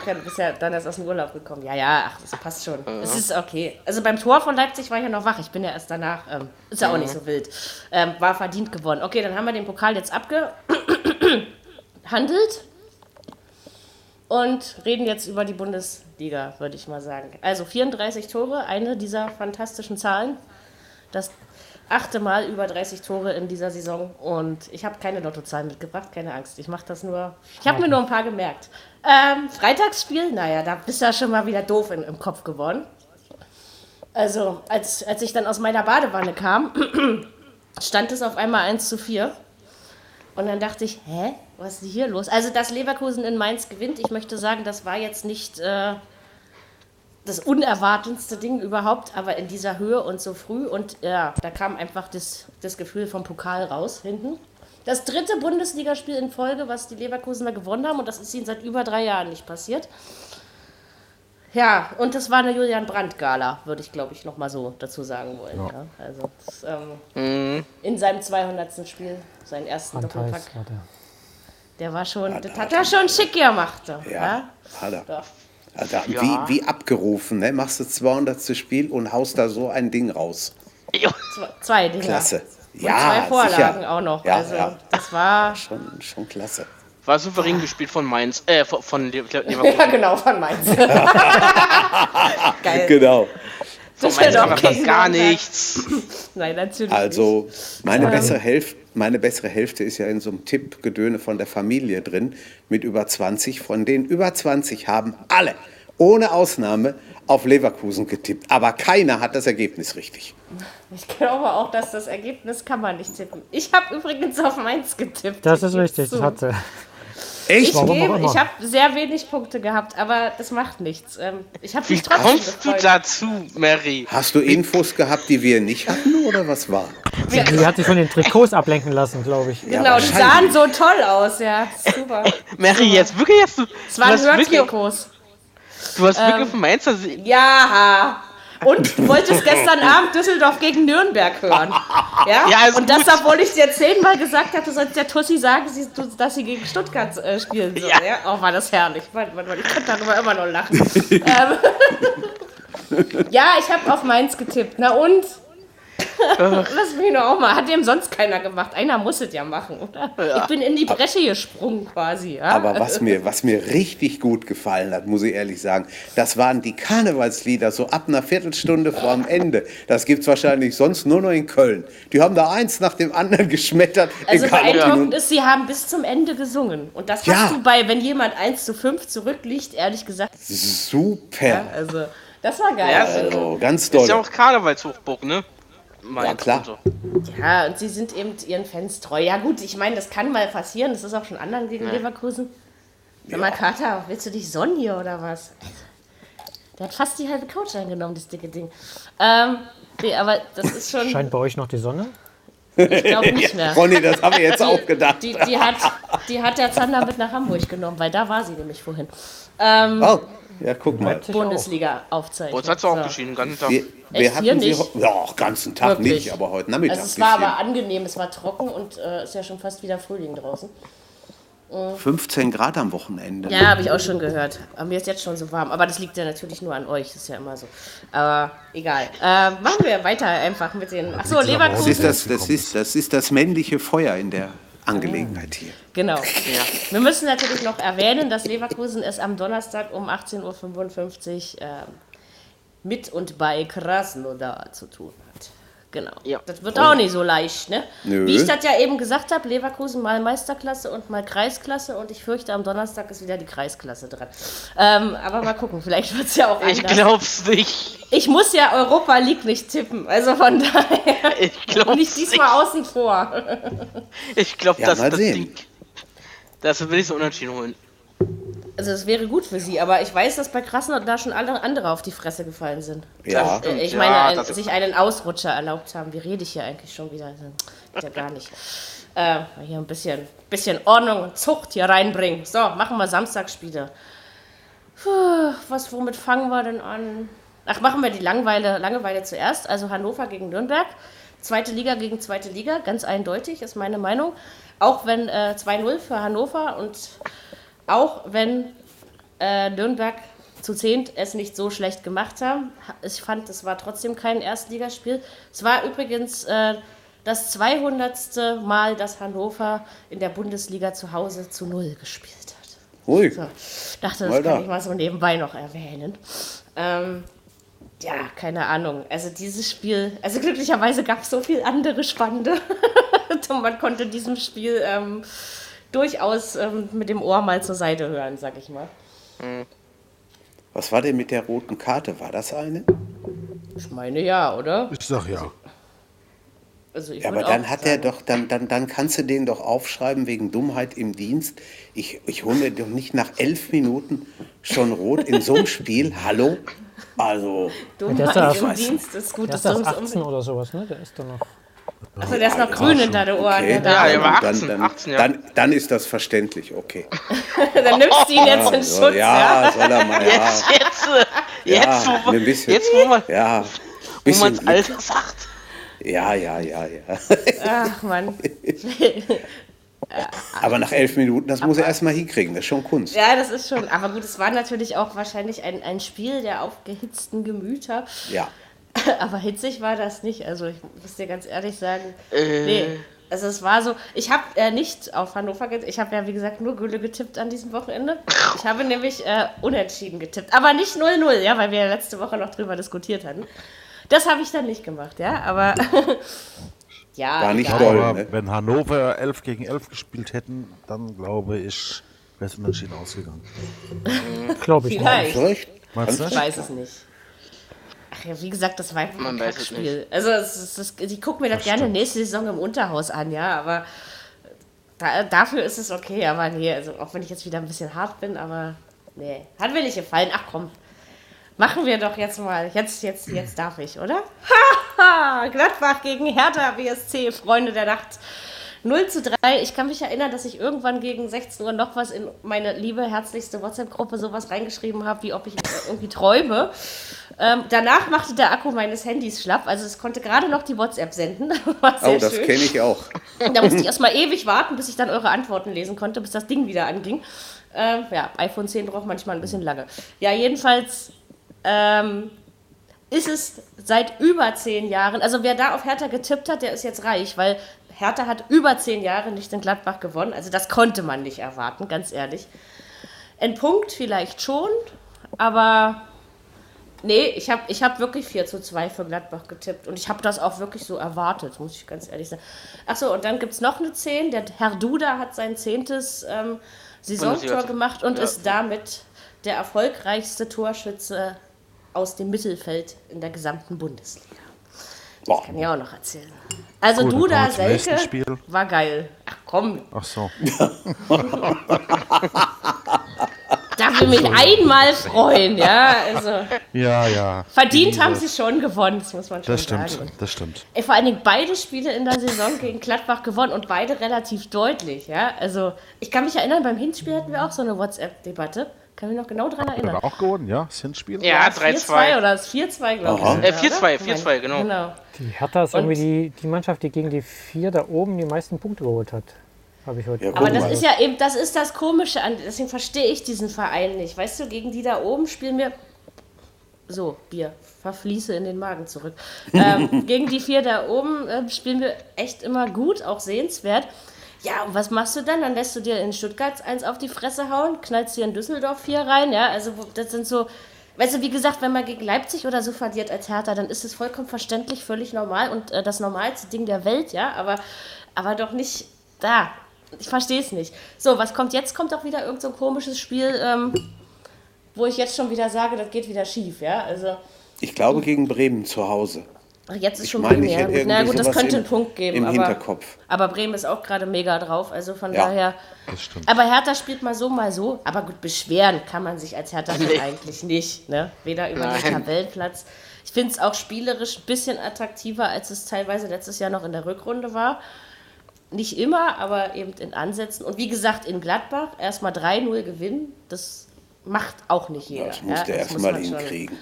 Ach ja, du bist ja dann erst aus dem Urlaub gekommen. Ja, ja, ach, das passt schon. Es ist okay. Also beim Tor von Leipzig war ich ja noch wach. Ich bin ja erst danach. Ähm, ist ja auch nicht so wild. Ähm, war verdient gewonnen. Okay, dann haben wir den Pokal jetzt abgehandelt. Und reden jetzt über die Bundesliga, würde ich mal sagen. Also 34 Tore, eine dieser fantastischen Zahlen. Das achte Mal über 30 Tore in dieser Saison. Und ich habe keine Lottozahlen mitgebracht, keine Angst. Ich mache das nur. Ich habe mir nur ein paar gemerkt. Ähm, Freitagsspiel, naja, da bist du ja schon mal wieder doof in, im Kopf geworden. Also, als, als ich dann aus meiner Badewanne kam, stand es auf einmal 1 zu 4. Und dann dachte ich, hä, was ist denn hier los? Also, dass Leverkusen in Mainz gewinnt, ich möchte sagen, das war jetzt nicht äh, das unerwartetste Ding überhaupt, aber in dieser Höhe und so früh. Und ja, da kam einfach das, das Gefühl vom Pokal raus hinten. Das dritte Bundesligaspiel in Folge, was die Leverkusener gewonnen haben, und das ist ihnen seit über drei Jahren nicht passiert. Ja, und das war eine Julian Brandt-Gala, würde ich glaube ich nochmal so dazu sagen wollen. Ja. Also das, ähm, in seinem 200. Spiel, seinen ersten Doppelpack. Der war schon, hat, das hat er schon schick gemacht. Ja, ja? hat er. Doch. Alter, ja. wie, wie abgerufen, ne? Machst du 200. Spiel und haust da so ein Ding raus. Zwei, zwei Dinge. Klasse. Und ja, zwei Vorlagen sicher. auch noch. Ja, also ja. das war schon, schon klasse. War souverän gespielt von Mainz, äh, von, von Leverkusen. Ja, genau, von Mainz. Geil. Genau. Von Mainz kann gar nichts. Nein, natürlich Also, meine ähm. bessere, Hälfte, meine bessere Hälfte ist ja in so einem Tippgedöne von der Familie drin mit über 20. Von den über 20 haben alle, ohne Ausnahme, auf Leverkusen getippt. Aber keiner hat das Ergebnis richtig. Ich glaube auch, dass das Ergebnis kann man nicht tippen. Ich habe übrigens auf Mainz getippt. Das ist richtig, das hatte. Echt? Ich, ich habe sehr wenig Punkte gehabt, aber das macht nichts. Ähm, ich Wie kommst gefreut. du dazu, Mary? Hast du Infos gehabt, die wir nicht hatten, oder was war? Sie, sie hat sich von den Trikots ablenken lassen, glaube ich. Genau, ja, die sahen so toll aus, ja. Super. Mary, jetzt wirklich jetzt du. Es waren Hörtrikots. Du hast ähm, wirklich von Mainz Ja, und du wolltest gestern Abend Düsseldorf gegen Nürnberg hören. Ja, ja und das, obwohl ich dir zehnmal gesagt habe, du sollst der Tussi sagen, dass sie gegen Stuttgart äh, spielen soll. Ja. ja. Oh, war das herrlich. Warte, warte, warte. Ich kann darüber immer noch lachen. ähm, ja, ich habe auf Mainz getippt. Na und? Lass mich noch auch mal. Hat dem sonst keiner gemacht. Einer muss es ja machen, oder? Ja. Ich bin in die Bresche gesprungen quasi. Ja? Aber was mir, was mir richtig gut gefallen hat, muss ich ehrlich sagen, das waren die Karnevalslieder so ab einer Viertelstunde vor dem Ende. Das gibt es wahrscheinlich sonst nur noch in Köln. Die haben da eins nach dem anderen geschmettert. Also beeindruckend ist, sie haben bis zum Ende gesungen. Und das hast du bei, wenn jemand 1 zu 5 zurückliegt, ehrlich gesagt. Super. Ja, also, das war geil. Ja, also, ganz toll. Ist ja auch Karnevalshochburg, ne? Ja, klar. Ja, und sie sind eben ihren Fans treu. Ja, gut, ich meine, das kann mal passieren. Das ist auch schon anderen gegen ja. Leverkusen. Sag ja. mal, Kater, willst du dich sonnen hier oder was? Der hat fast die halbe Couch eingenommen, das dicke Ding. Ähm, nee, aber das ist schon. Scheint bei euch noch die Sonne? Ich glaube nicht mehr. Ronny, das haben wir jetzt die, auch gedacht. Die, die, hat, die hat der Zander mit nach Hamburg genommen, weil da war sie nämlich vorhin. Ähm, oh. Ja, guck mal. Bundesliga aufzeichnen. Heute hat es auch so. geschienen, ganzen Tag. Wir, wir hatten sie ja, ganzen Tag Wirklich? nicht, aber heute Nachmittag. Also es war aber angenehm, es war trocken und äh, ist ja schon fast wieder Frühling draußen. 15 Grad am Wochenende. Ja, habe ich auch schon gehört. Aber mir ist jetzt schon so warm. Aber das liegt ja natürlich nur an euch. Das ist ja immer so. Aber egal. Äh, machen wir weiter einfach mit den. Achso, Leverkusen. Das ist das, das, ist, das ist das männliche Feuer in der Angelegenheit hier. Genau. Ja. Wir müssen natürlich noch erwähnen, dass Leverkusen es am Donnerstag um 18.55 Uhr äh, mit und bei Krasnodar zu tun hat. Genau. Ja. Das wird auch nicht so leicht, ne? Nö. Wie ich das ja eben gesagt habe, Leverkusen mal Meisterklasse und mal Kreisklasse und ich fürchte, am Donnerstag ist wieder die Kreisklasse dran. Ähm, aber mal gucken, vielleicht wird es ja auch anders. Ich glaub's nicht. Ich muss ja Europa League nicht tippen, also von daher. Ich glaub's nicht diesmal nicht. außen vor. Ich glaube, ja, dass das Ding. Das will ich so unentschieden holen. Also es wäre gut für sie, aber ich weiß, dass bei Krasnodar da schon alle andere auf die Fresse gefallen sind. Ja. Äh, ich meine, ja, ein, sich einen Ausrutscher erlaubt haben. Wie rede ich hier eigentlich schon wieder? Geht ja gar nicht. Äh, hier ein bisschen, bisschen Ordnung und Zucht hier reinbringen. So, machen wir Samstagsspiele. Puh, was, womit fangen wir denn an? Ach, machen wir die Langeweile, Langeweile zuerst. Also Hannover gegen Nürnberg. Zweite Liga gegen zweite Liga, ganz eindeutig, ist meine Meinung. Auch wenn äh, 2-0 für Hannover und auch wenn äh, Nürnberg zu zehnt es nicht so schlecht gemacht haben. Ich fand, es war trotzdem kein Erstligaspiel. Es war übrigens äh, das 200. Mal, dass Hannover in der Bundesliga zu Hause zu Null gespielt hat. Ui. So, dachte, das Alter. kann ich mal so nebenbei noch erwähnen. Ähm, ja, keine Ahnung. Also dieses Spiel, also glücklicherweise gab es so viel andere Spannende. Man konnte diesem Spiel ähm, durchaus ähm, mit dem Ohr mal zur Seite hören, sag ich mal. Was war denn mit der roten Karte? War das eine? Ich meine ja, oder? Ich sag ja. Also ich Ja, aber dann hat er sagen. doch, dann, dann, dann kannst du den doch aufschreiben wegen Dummheit im Dienst. Ich, ich hole mir doch nicht nach elf Minuten schon rot in so einem Spiel. Hallo? Also, Dummheit der ist ja- im Dienst ist gut. Der ist Das erst ist 18 oder sowas, ne? Der ist doch noch. Achso, der ist noch grün hinter den Ohren. okay. Ja, da. Ja, er war dann, 18, dann, 18, ja. dann, dann ist das verständlich, okay. dann nimmst du ihn jetzt in Schutz. Ja, ja, soll er mal, ja. Jetzt, jetzt, äh, jetzt, Ja, wo, ein bisschen. jetzt, wo man Ja, wo man's. Alter sagt. Ja, ja, ja, ja. Ach Mann. Aber nach elf Minuten, das muss er erstmal hinkriegen, das ist schon Kunst. Ja, das ist schon. Aber gut, es war natürlich auch wahrscheinlich ein, ein Spiel der aufgehitzten Gemüter. Ja. Aber hitzig war das nicht. Also ich muss dir ganz ehrlich sagen. Äh. Nee. Also es war so, ich habe äh, nicht auf Hannover getippt, ich habe ja wie gesagt nur Gülle getippt an diesem Wochenende. Ich habe nämlich äh, unentschieden getippt, aber nicht 0-0, ja, weil wir ja letzte Woche noch drüber diskutiert hatten. Das habe ich dann nicht gemacht, ja, aber ja. War nicht egal. doll. Aber ne? wenn Hannover 11 gegen 11 gespielt hätten, dann glaube ich, wäre es unentschieden ausgegangen. Glaube ich nicht. Vielleicht. Du Ich weiß es nicht. Ach ja, wie gesagt, das war einfach Man ein weiß es Kackspiel. Also, es ist, es, ich gucke mir das, gerne nächste Saison im Unterhaus an, ja, aber da, dafür ist es okay, aber nee, also auch wenn ich jetzt wieder ein bisschen hart bin, aber nee, hat mir nicht gefallen. Ach komm, machen wir doch jetzt mal. Jetzt, jetzt, jetzt darf ich, oder? Haha, Gladbach gegen Hertha BSC, Freunde der Nacht. 0 zu 3. Ich kann mich erinnern, dass ich irgendwann gegen 16 Uhr noch was in meine liebe, herzlichste WhatsApp-Gruppe sowas reingeschrieben habe, wie ob ich irgendwie träume. Ähm, danach machte der Akku meines Handys schlapp, also es konnte gerade noch die WhatsApp senden. Oh, das kenne ich auch. Da musste ich erstmal ewig warten, bis ich dann eure Antworten lesen konnte, bis das Ding wieder anging. Ähm, ja, iPhone 10 braucht manchmal ein bisschen lange. Ja, jedenfalls ähm, ist es seit über zehn Jahren, also wer da auf Hertha getippt hat, der ist jetzt reich, weil Hertha hat über zehn Jahre nicht in Gladbach gewonnen. Also das konnte man nicht erwarten, ganz ehrlich. Ein Punkt vielleicht schon, aber nee, ich habe ich hab wirklich 4 zu 2 für Gladbach getippt und ich habe das auch wirklich so erwartet, muss ich ganz ehrlich sagen. Achso, und dann gibt es noch eine 10. Der Herr Duda hat sein zehntes ähm, Saisontor gemacht und Ja. ist damit der erfolgreichste Torschütze aus dem Mittelfeld in der gesamten Bundesliga. Boah. Kann ich auch noch erzählen. Also Gut, dann Duda, Selke, Spiel. war geil. Ach komm, Ach so. darf ich mich einmal freuen, ja. Also Ja, ja. verdient haben sie schon gewonnen, das muss man schon Das stimmt, sagen. das stimmt. Ey, vor allen Dingen beide Spiele in der Saison gegen Gladbach gewonnen und beide relativ deutlich, ja. Also ich kann mich erinnern, beim Hinspiel hatten wir auch so eine WhatsApp-Debatte. Kann mich noch genau dran erinnern. Hat er auch gewonnen, ja? Das Hinspiel? Ja, 4-2 3-2. oder das 4-2, glaube ich. Aha. sogar, Äh, 4-2, oder? 4-2, genau. Genau. Die Hertha ist Und- irgendwie die, die Mannschaft, die gegen die vier da oben die meisten Punkte geholt hat. Habe ich heute. Ja, Aber das mal. ist ja eben, das ist das Komische an, deswegen verstehe ich diesen Verein nicht. Weißt du, gegen die da oben spielen wir. So, Bier, verfließe in den Magen zurück. ähm, gegen die vier da oben ähm, spielen wir echt immer gut, auch sehenswert. Ja, und was machst du dann? Dann lässt du dir in Stuttgart eins auf die Fresse hauen, knallst dir in Düsseldorf vier rein, ja. Also, das sind so. Weißt du, wie gesagt, wenn man gegen Leipzig oder so verliert als Hertha, dann ist es vollkommen verständlich, völlig normal und äh, das normalste Ding der Welt, ja. Aber, aber doch nicht da. Ich verstehe es nicht. So, was kommt jetzt? Kommt doch wieder irgend so ein komisches Spiel, ähm, wo ich jetzt schon wieder sage, das geht wieder schief, ja. Also, Ich glaube gegen Bremen zu Hause. ach, jetzt ist Ich schon meine, Bremen, ja. Gut. Na gut, das könnte im- einen Punkt geben. im aber, Hinterkopf. aber Bremen ist auch gerade mega drauf, also von Ja. daher. Das stimmt. Aber Hertha spielt mal so, mal so. Aber gut, beschweren kann man sich als Hertha eigentlich nicht. Ne? Weder über den Nein. Tabellenplatz. Ich finde es auch spielerisch ein bisschen attraktiver, als es teilweise letztes Jahr noch in der Rückrunde war. Nicht immer, aber eben in Ansätzen. Und wie gesagt, in Gladbach erstmal 3-0 gewinnen, das macht auch nicht jeder. Das musste ja? er erstmal schon- hinkriegen.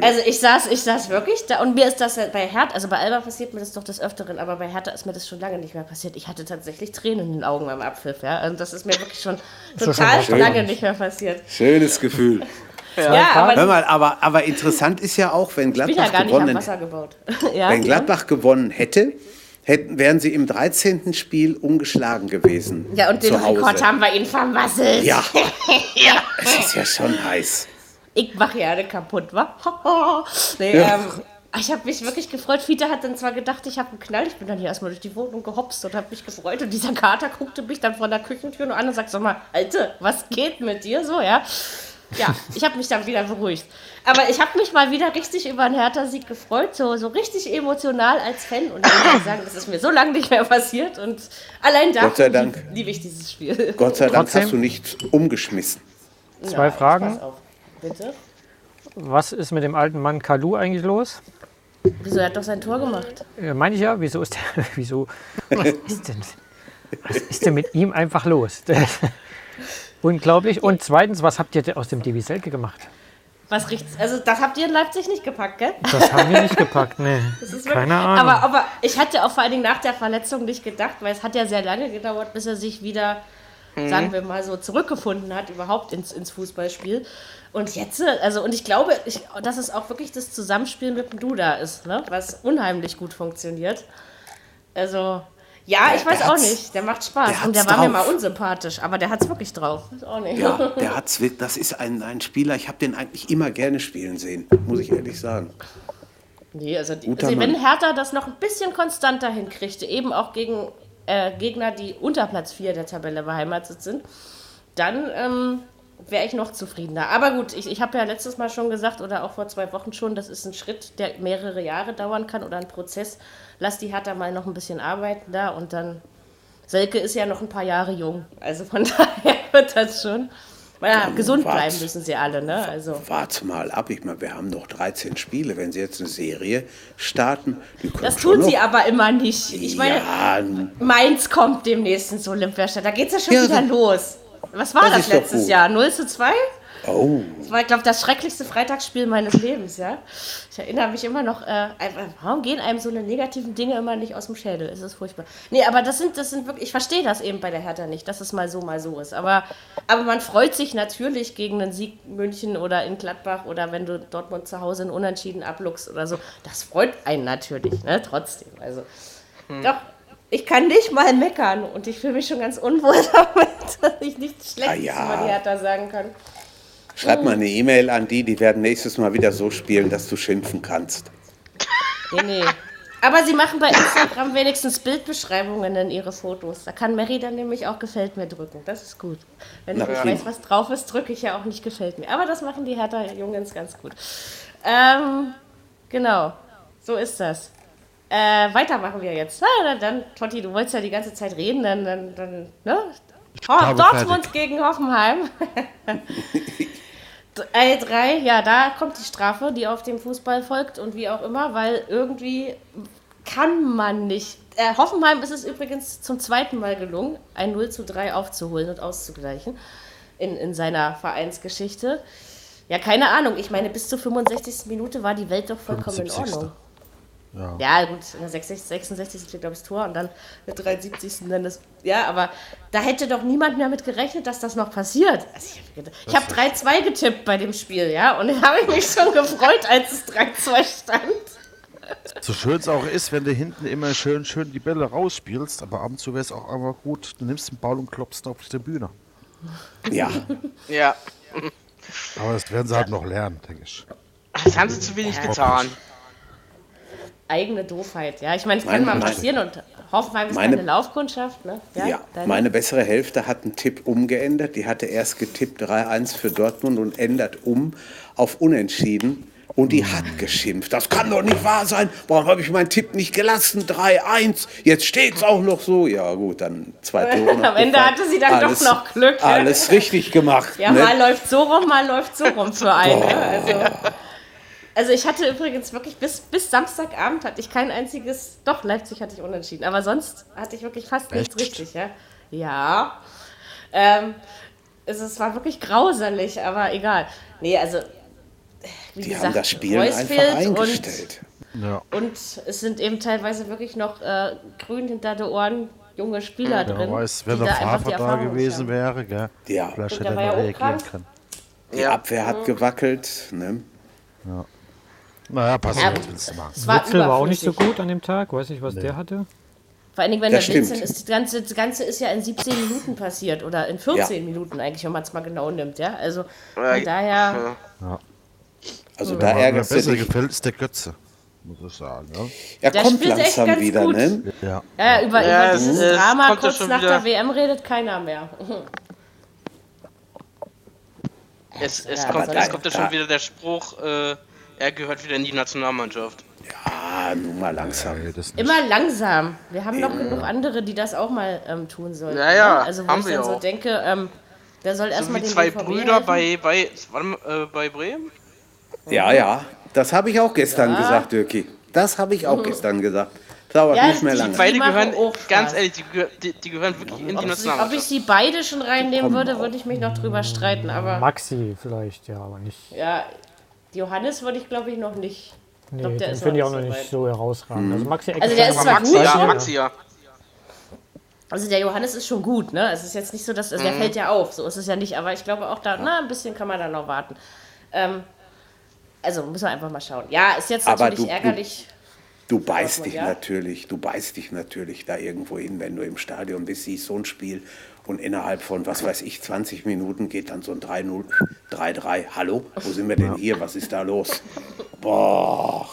Also ich saß, ich saß wirklich da und mir ist das bei Hertha, also bei Alba passiert mir das doch des Öfteren, aber bei Hertha ist mir das schon lange nicht mehr passiert. Ich hatte tatsächlich Tränen in den Augen beim Abpfiff, ja. Also das ist mir wirklich schon schon total was lange nicht mehr passiert. Schönes Gefühl. Ja, aber Hör mal, aber, aber interessant ist ja auch, wenn ja Gladbach gar nicht am gewonnen Wasser gebaut. ja, Wenn Gladbach gewonnen hätte, hätten, wären sie im 13. Spiel ungeschlagen gewesen. ja, und den. Rekord haben wir ihnen vermasselt. Ja. ja. Es ist ja schon heiß. Ich mache ja alle kaputt, wa? nee, Ja. ähm, ich habe mich wirklich gefreut. Fiete hat dann zwar gedacht, ich habe einen Knall. Ich bin dann hier erstmal durch die Wohnung gehopst und habe mich gefreut. Und dieser Kater guckte mich dann von der Küchentür nur an und sagt, sag mal, Alte, was geht mit dir so, ja? Ja, ich habe mich dann wieder beruhigt. Aber ich habe mich mal wieder richtig über einen Hertha-Sieg gefreut, so, so richtig emotional als Fan. Und ich muss sagen, das ist mir so lange nicht mehr passiert. Und allein Gott sei dafür lieb- liebe ich dieses Spiel. Gott sei Dank Trotzdem- hast du nichts umgeschmissen. Zwei Ja, Fragen. Bitte? Was ist mit dem alten Mann Kalu eigentlich los? Wieso, er hat doch sein Tor gemacht? Äh, meine ich ja, wieso ist der, wieso, was ist denn, was ist denn mit ihm einfach los? Unglaublich. Und zweitens, was habt ihr denn aus dem Devi Selke gemacht? Was riecht's? Also, das habt ihr in Leipzig nicht gepackt, gell? Das haben wir nicht gepackt, ne. Das ist Keine Ahnung. Aber, aber ich hatte auch vor allen Dingen nach der Verletzung nicht gedacht, weil es hat ja sehr lange gedauert, bis er sich wieder, sagen wir mal so, zurückgefunden hat, überhaupt ins, ins Fußballspiel. Und jetzt, also, und ich glaube, ich, dass es auch wirklich das Zusammenspiel mit dem Duda ist, ne? was unheimlich gut funktioniert. Also, ja, Der- ich weiß auch nicht. Der macht Spaß. der und der war mir drauf. mal unsympathisch, aber der hat es wirklich drauf. Weiß auch nicht. Ja, der hat's wirklich. Das ist ein, ein Spieler, ich habe den eigentlich immer gerne spielen sehen, muss ich ehrlich sagen. Nee, also, die, also wenn. Hertha das noch ein bisschen konstanter hinkriegte, eben auch gegen äh, Gegner, die unter Platz 4 der Tabelle beheimatet sind, dann ähm, wäre ich noch zufriedener. Aber gut, ich, ich habe ja letztes Mal schon gesagt oder auch vor zwei Wochen schon, das ist ein Schritt, der mehrere Jahre dauern kann oder ein Prozess. Lass die Hertha mal noch ein bisschen arbeiten da und dann. Selke ist ja noch ein paar Jahre jung, also von daher wird das schon. Ja, gesund wart- bleiben müssen sie alle, ne? Also. Warte mal ab, ich meine, wir haben noch 13 Spiele. Wenn sie jetzt eine Serie starten, die können Das tun sie noch, aber immer nicht. Ich meine, ja, Mainz kommt demnächst ins Olympiastadt. Da geht es ja schon Ja, wieder so- los. Was war Das das, letztes. Jahr? 0 zu 2? Oh, Das war, glaube das schrecklichste Freitagsspiel meines Lebens, ja. Ich erinnere mich immer noch, äh, warum gehen einem so eine negativen Dinge immer nicht aus dem Schädel? Es ist furchtbar. Nee, aber das sind, das sind wirklich, ich verstehe das eben bei der Hertha nicht, dass es mal so, mal so ist. Aber, aber man freut sich natürlich gegen einen Sieg München oder in Gladbach oder wenn du Dortmund zu Hause einen Unentschieden abluchst oder so. Das freut einen natürlich, ne, trotzdem. Also, doch, ich kann nicht mal meckern und ich fühle mich schon ganz unwohl damit, dass ich nichts Schlechtes ja. über die Hertha sagen kann. Schreib mal eine E-Mail an die, die werden nächstes Mal wieder so spielen, dass du schimpfen kannst. Nee, nee. Aber sie machen bei Instagram wenigstens Bildbeschreibungen in ihre Fotos. Da kann Mary dann nämlich auch gefällt mir drücken. Das ist gut. Wenn Na, ich nicht weiß, was drauf ist, drücke ich ja auch nicht gefällt mir. Aber das machen die Hertha-Jungens ganz gut. Ähm, genau. So ist das. Äh, weiter machen wir jetzt. Na, dann, Totti, du wolltest ja die ganze Zeit reden, dann, dann, dann ne? Oh, Dortmund fertig. gegen Hoffenheim. 3, ja, da kommt die Strafe, die auf dem Fußball folgt und wie auch immer, weil irgendwie kann man nicht. Äh, Hoffenheim ist es übrigens zum zweiten Mal gelungen, ein 0 zu 3 aufzuholen und auszugleichen in, in seiner Vereinsgeschichte. Ja, keine Ahnung. Ich meine, bis zur 65. Minute war die Welt doch vollkommen in 75.. Ordnung. Ja. Ja, gut, in der 66. 66. steht, glaube ich, das Tor und dann der 73. dann das. Ja, aber da hätte doch niemand mehr mit gerechnet, dass das noch passiert. Also ich habe hab 3-2 getippt bei dem Spiel, ja, und da habe ich mich schon gefreut, als es 3-2 stand. So schön es auch ist, wenn du hinten immer schön, schön die Bälle rausspielst, aber ab und zu wäre es auch einfach gut, du nimmst den Ball und klopfst ihn auf die Tribüne. Ja, Ja, Aber das werden sie halt noch lernen, denke ich. das haben sie zu wenig getan. Eigene Doofheit, ja. Ich meine, es kann mal passieren und Hoffenheim ist meine- keine Laufkundschaft, ne? ja. deine- Meine bessere Hälfte hat einen Tipp umgeändert. Die hatte erst getippt 3-1 für Dortmund und ändert um auf Unentschieden. Und die hat geschimpft. Das kann doch nicht wahr sein. Warum habe ich meinen Tipp nicht gelassen? 3-1. Jetzt steht es auch noch so. Ja, gut, dann zwei Tore. Am Ende gefallen. hatte sie dann doch noch Glück. Alles richtig gemacht. Ja, ne? mal läuft so rum, mal läuft so rum für einen. Ne? Also, also ich hatte übrigens wirklich bis, bis Samstagabend hatte ich kein einziges, doch Leipzig hatte ich unentschieden, aber sonst hatte ich wirklich fast nichts Echt? richtig. Ja, ja. Ähm, es, es war wirklich grauselig, aber egal. Nee, also wie Die gesagt, haben das Spiel Reus einfach eingestellt. Ja. Und, und es sind eben teilweise wirklich noch äh, grün hinter den Ohren junge Spieler Wer drin. weiß, wenn die der da einfach die Favre da gewesen haben. wäre, gell? Ja. Vielleicht Und hätte er ja reagieren können. Die Abwehr hat gewackelt. Ne? Naja, passiert, Ja. was willst du machen? Es war Witzel war auch nicht so gut an dem Tag. Weiß nicht, was der hatte. Vor allen Dingen, wenn Das der stimmt. ist, das ganze, das Ganze ist ja in 17 Minuten passiert oder in 14 Ja. Minuten eigentlich, wenn man es mal genau nimmt, ja. Also von Äh, daher, Also Wer da besser dich. gefällt, ist der Götze. Muss ich sagen. Ne? Er Der kommt spielt echt langsam ganz wieder, gut. ne? Ja. ja, über, Ja, über es- dieses es Drama ja kurz nach wieder- der WM redet keiner mehr. Es, es, Ja, kommt, es kommt ja schon wieder der Spruch, äh, er gehört wieder in die Nationalmannschaft. Ah, nun mal langsam. Nicht. Immer langsam. Wir haben noch genug andere, die das auch mal ähm, tun sollten. Ja, ja, ne? Also wo haben ich wir dann so auch. denke, ähm, wer soll So erstmal wie den zwei BVB Brüder helfen? bei, bei, äh, bei Bremen. Ja, ja, das habe ich auch gestern Ja. gesagt, Dirki. Das habe ich auch gestern gesagt. Dauert Ja, nicht mehr die lange. Beide Die machen gehören, auch ganz ehrlich, die, die, die gehören wirklich in die Ob, sie, ob ich Nationalmannschaft. sie beide schon reinnehmen würde, würde ich mich noch drüber streiten. Aber Maxi vielleicht, ja, aber nicht. ja, Johannes würde ich glaube ich noch nicht. Nee, glaub, der den ist finde ich auch noch nicht so nicht so herausragend. Also Maxi Also der ist zwar Maxi, gut, ja. Maxi, ja. Also der Johannes ist schon gut, ne? Es ist jetzt nicht so, dass also der Mhm. fällt ja auf, so ist es ja nicht. Aber ich glaube auch da, na, ein bisschen kann man da noch warten. Ähm, also müssen wir einfach mal schauen. Ja, ist jetzt Aber natürlich du- du- ärgerlich. Du beißt Dortmund, dich ja? natürlich, du beißt dich natürlich da irgendwo hin, wenn du im Stadion bist, siehst so ein Spiel und innerhalb von, was weiß ich, 20 Minuten geht dann so ein 3-0, 3-3. Hallo, wo sind wir denn hier? Was ist da los? Boah,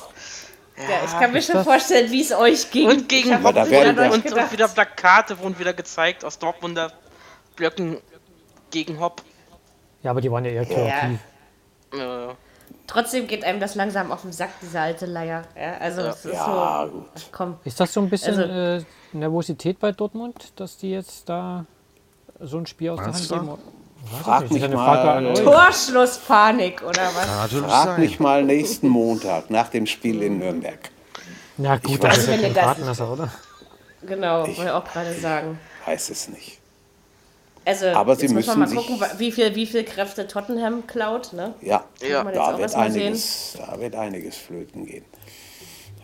Ja, ich kann mir schon vorstellen, wie es euch ging. Und gegen an euch und, und gedacht. wieder Plakate wurden wieder gezeigt aus Dortmunder Blöcken gegen Hopp. Ja, aber die waren ja eher kreativ. Äh, Trotzdem geht einem das langsam auf den Sack, diese alte Leier. Ja, also es ist ja, so. gut. Komm. Ist das so ein bisschen Also- äh, Nervosität bei Dortmund, dass die jetzt da so ein Spiel aus der Hand geben? Frag ich mich mal. Frage an euch. Torschlusspanik, oder was? Natürlich Frag sein. mich mal nächsten Montag nach dem Spiel in Nürnberg. Na gut, Ich das ist ja Gradmesser, oder? Genau, wollte ich auch gerade sagen. Weiß es nicht. Also, Aber sie man mal müssen gucken, wie viel, wie viel Kräfte Tottenham klaut. Ne? Ja, Ja. Da, wird einiges, da wird einiges flöten gehen.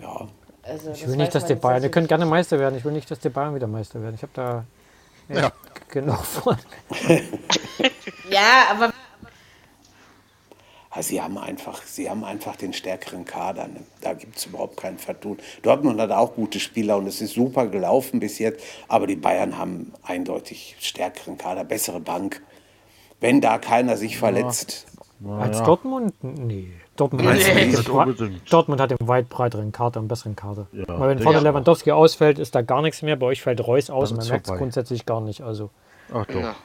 Ja, Also, Ich will nicht, dass die Bayern, ihr könnt gerne Meister werden, ich will nicht, dass die Bayern wieder Meister werden. Ich habe da Ja. von. Ja, aber Also sie haben einfach, sie haben einfach den stärkeren Kader. Ne? Da gibt es überhaupt kein Vertun. Dortmund hat auch gute Spieler und es ist super gelaufen bis jetzt. Aber die Bayern haben eindeutig stärkeren Kader, bessere Bank. Wenn da keiner sich verletzt. Als ja. Dortmund? Nee. Dortmund, Meinst hat? Dortmund hat den weit breiteren Kader, einen besseren Kader. Ja, Weil wenn vorne ich Lewandowski ausfällt, ist da gar nichts mehr. Bei euch fällt Reus aus. Dann Man ist merkt es grundsätzlich gar nicht. Also, Ach doch. Ja.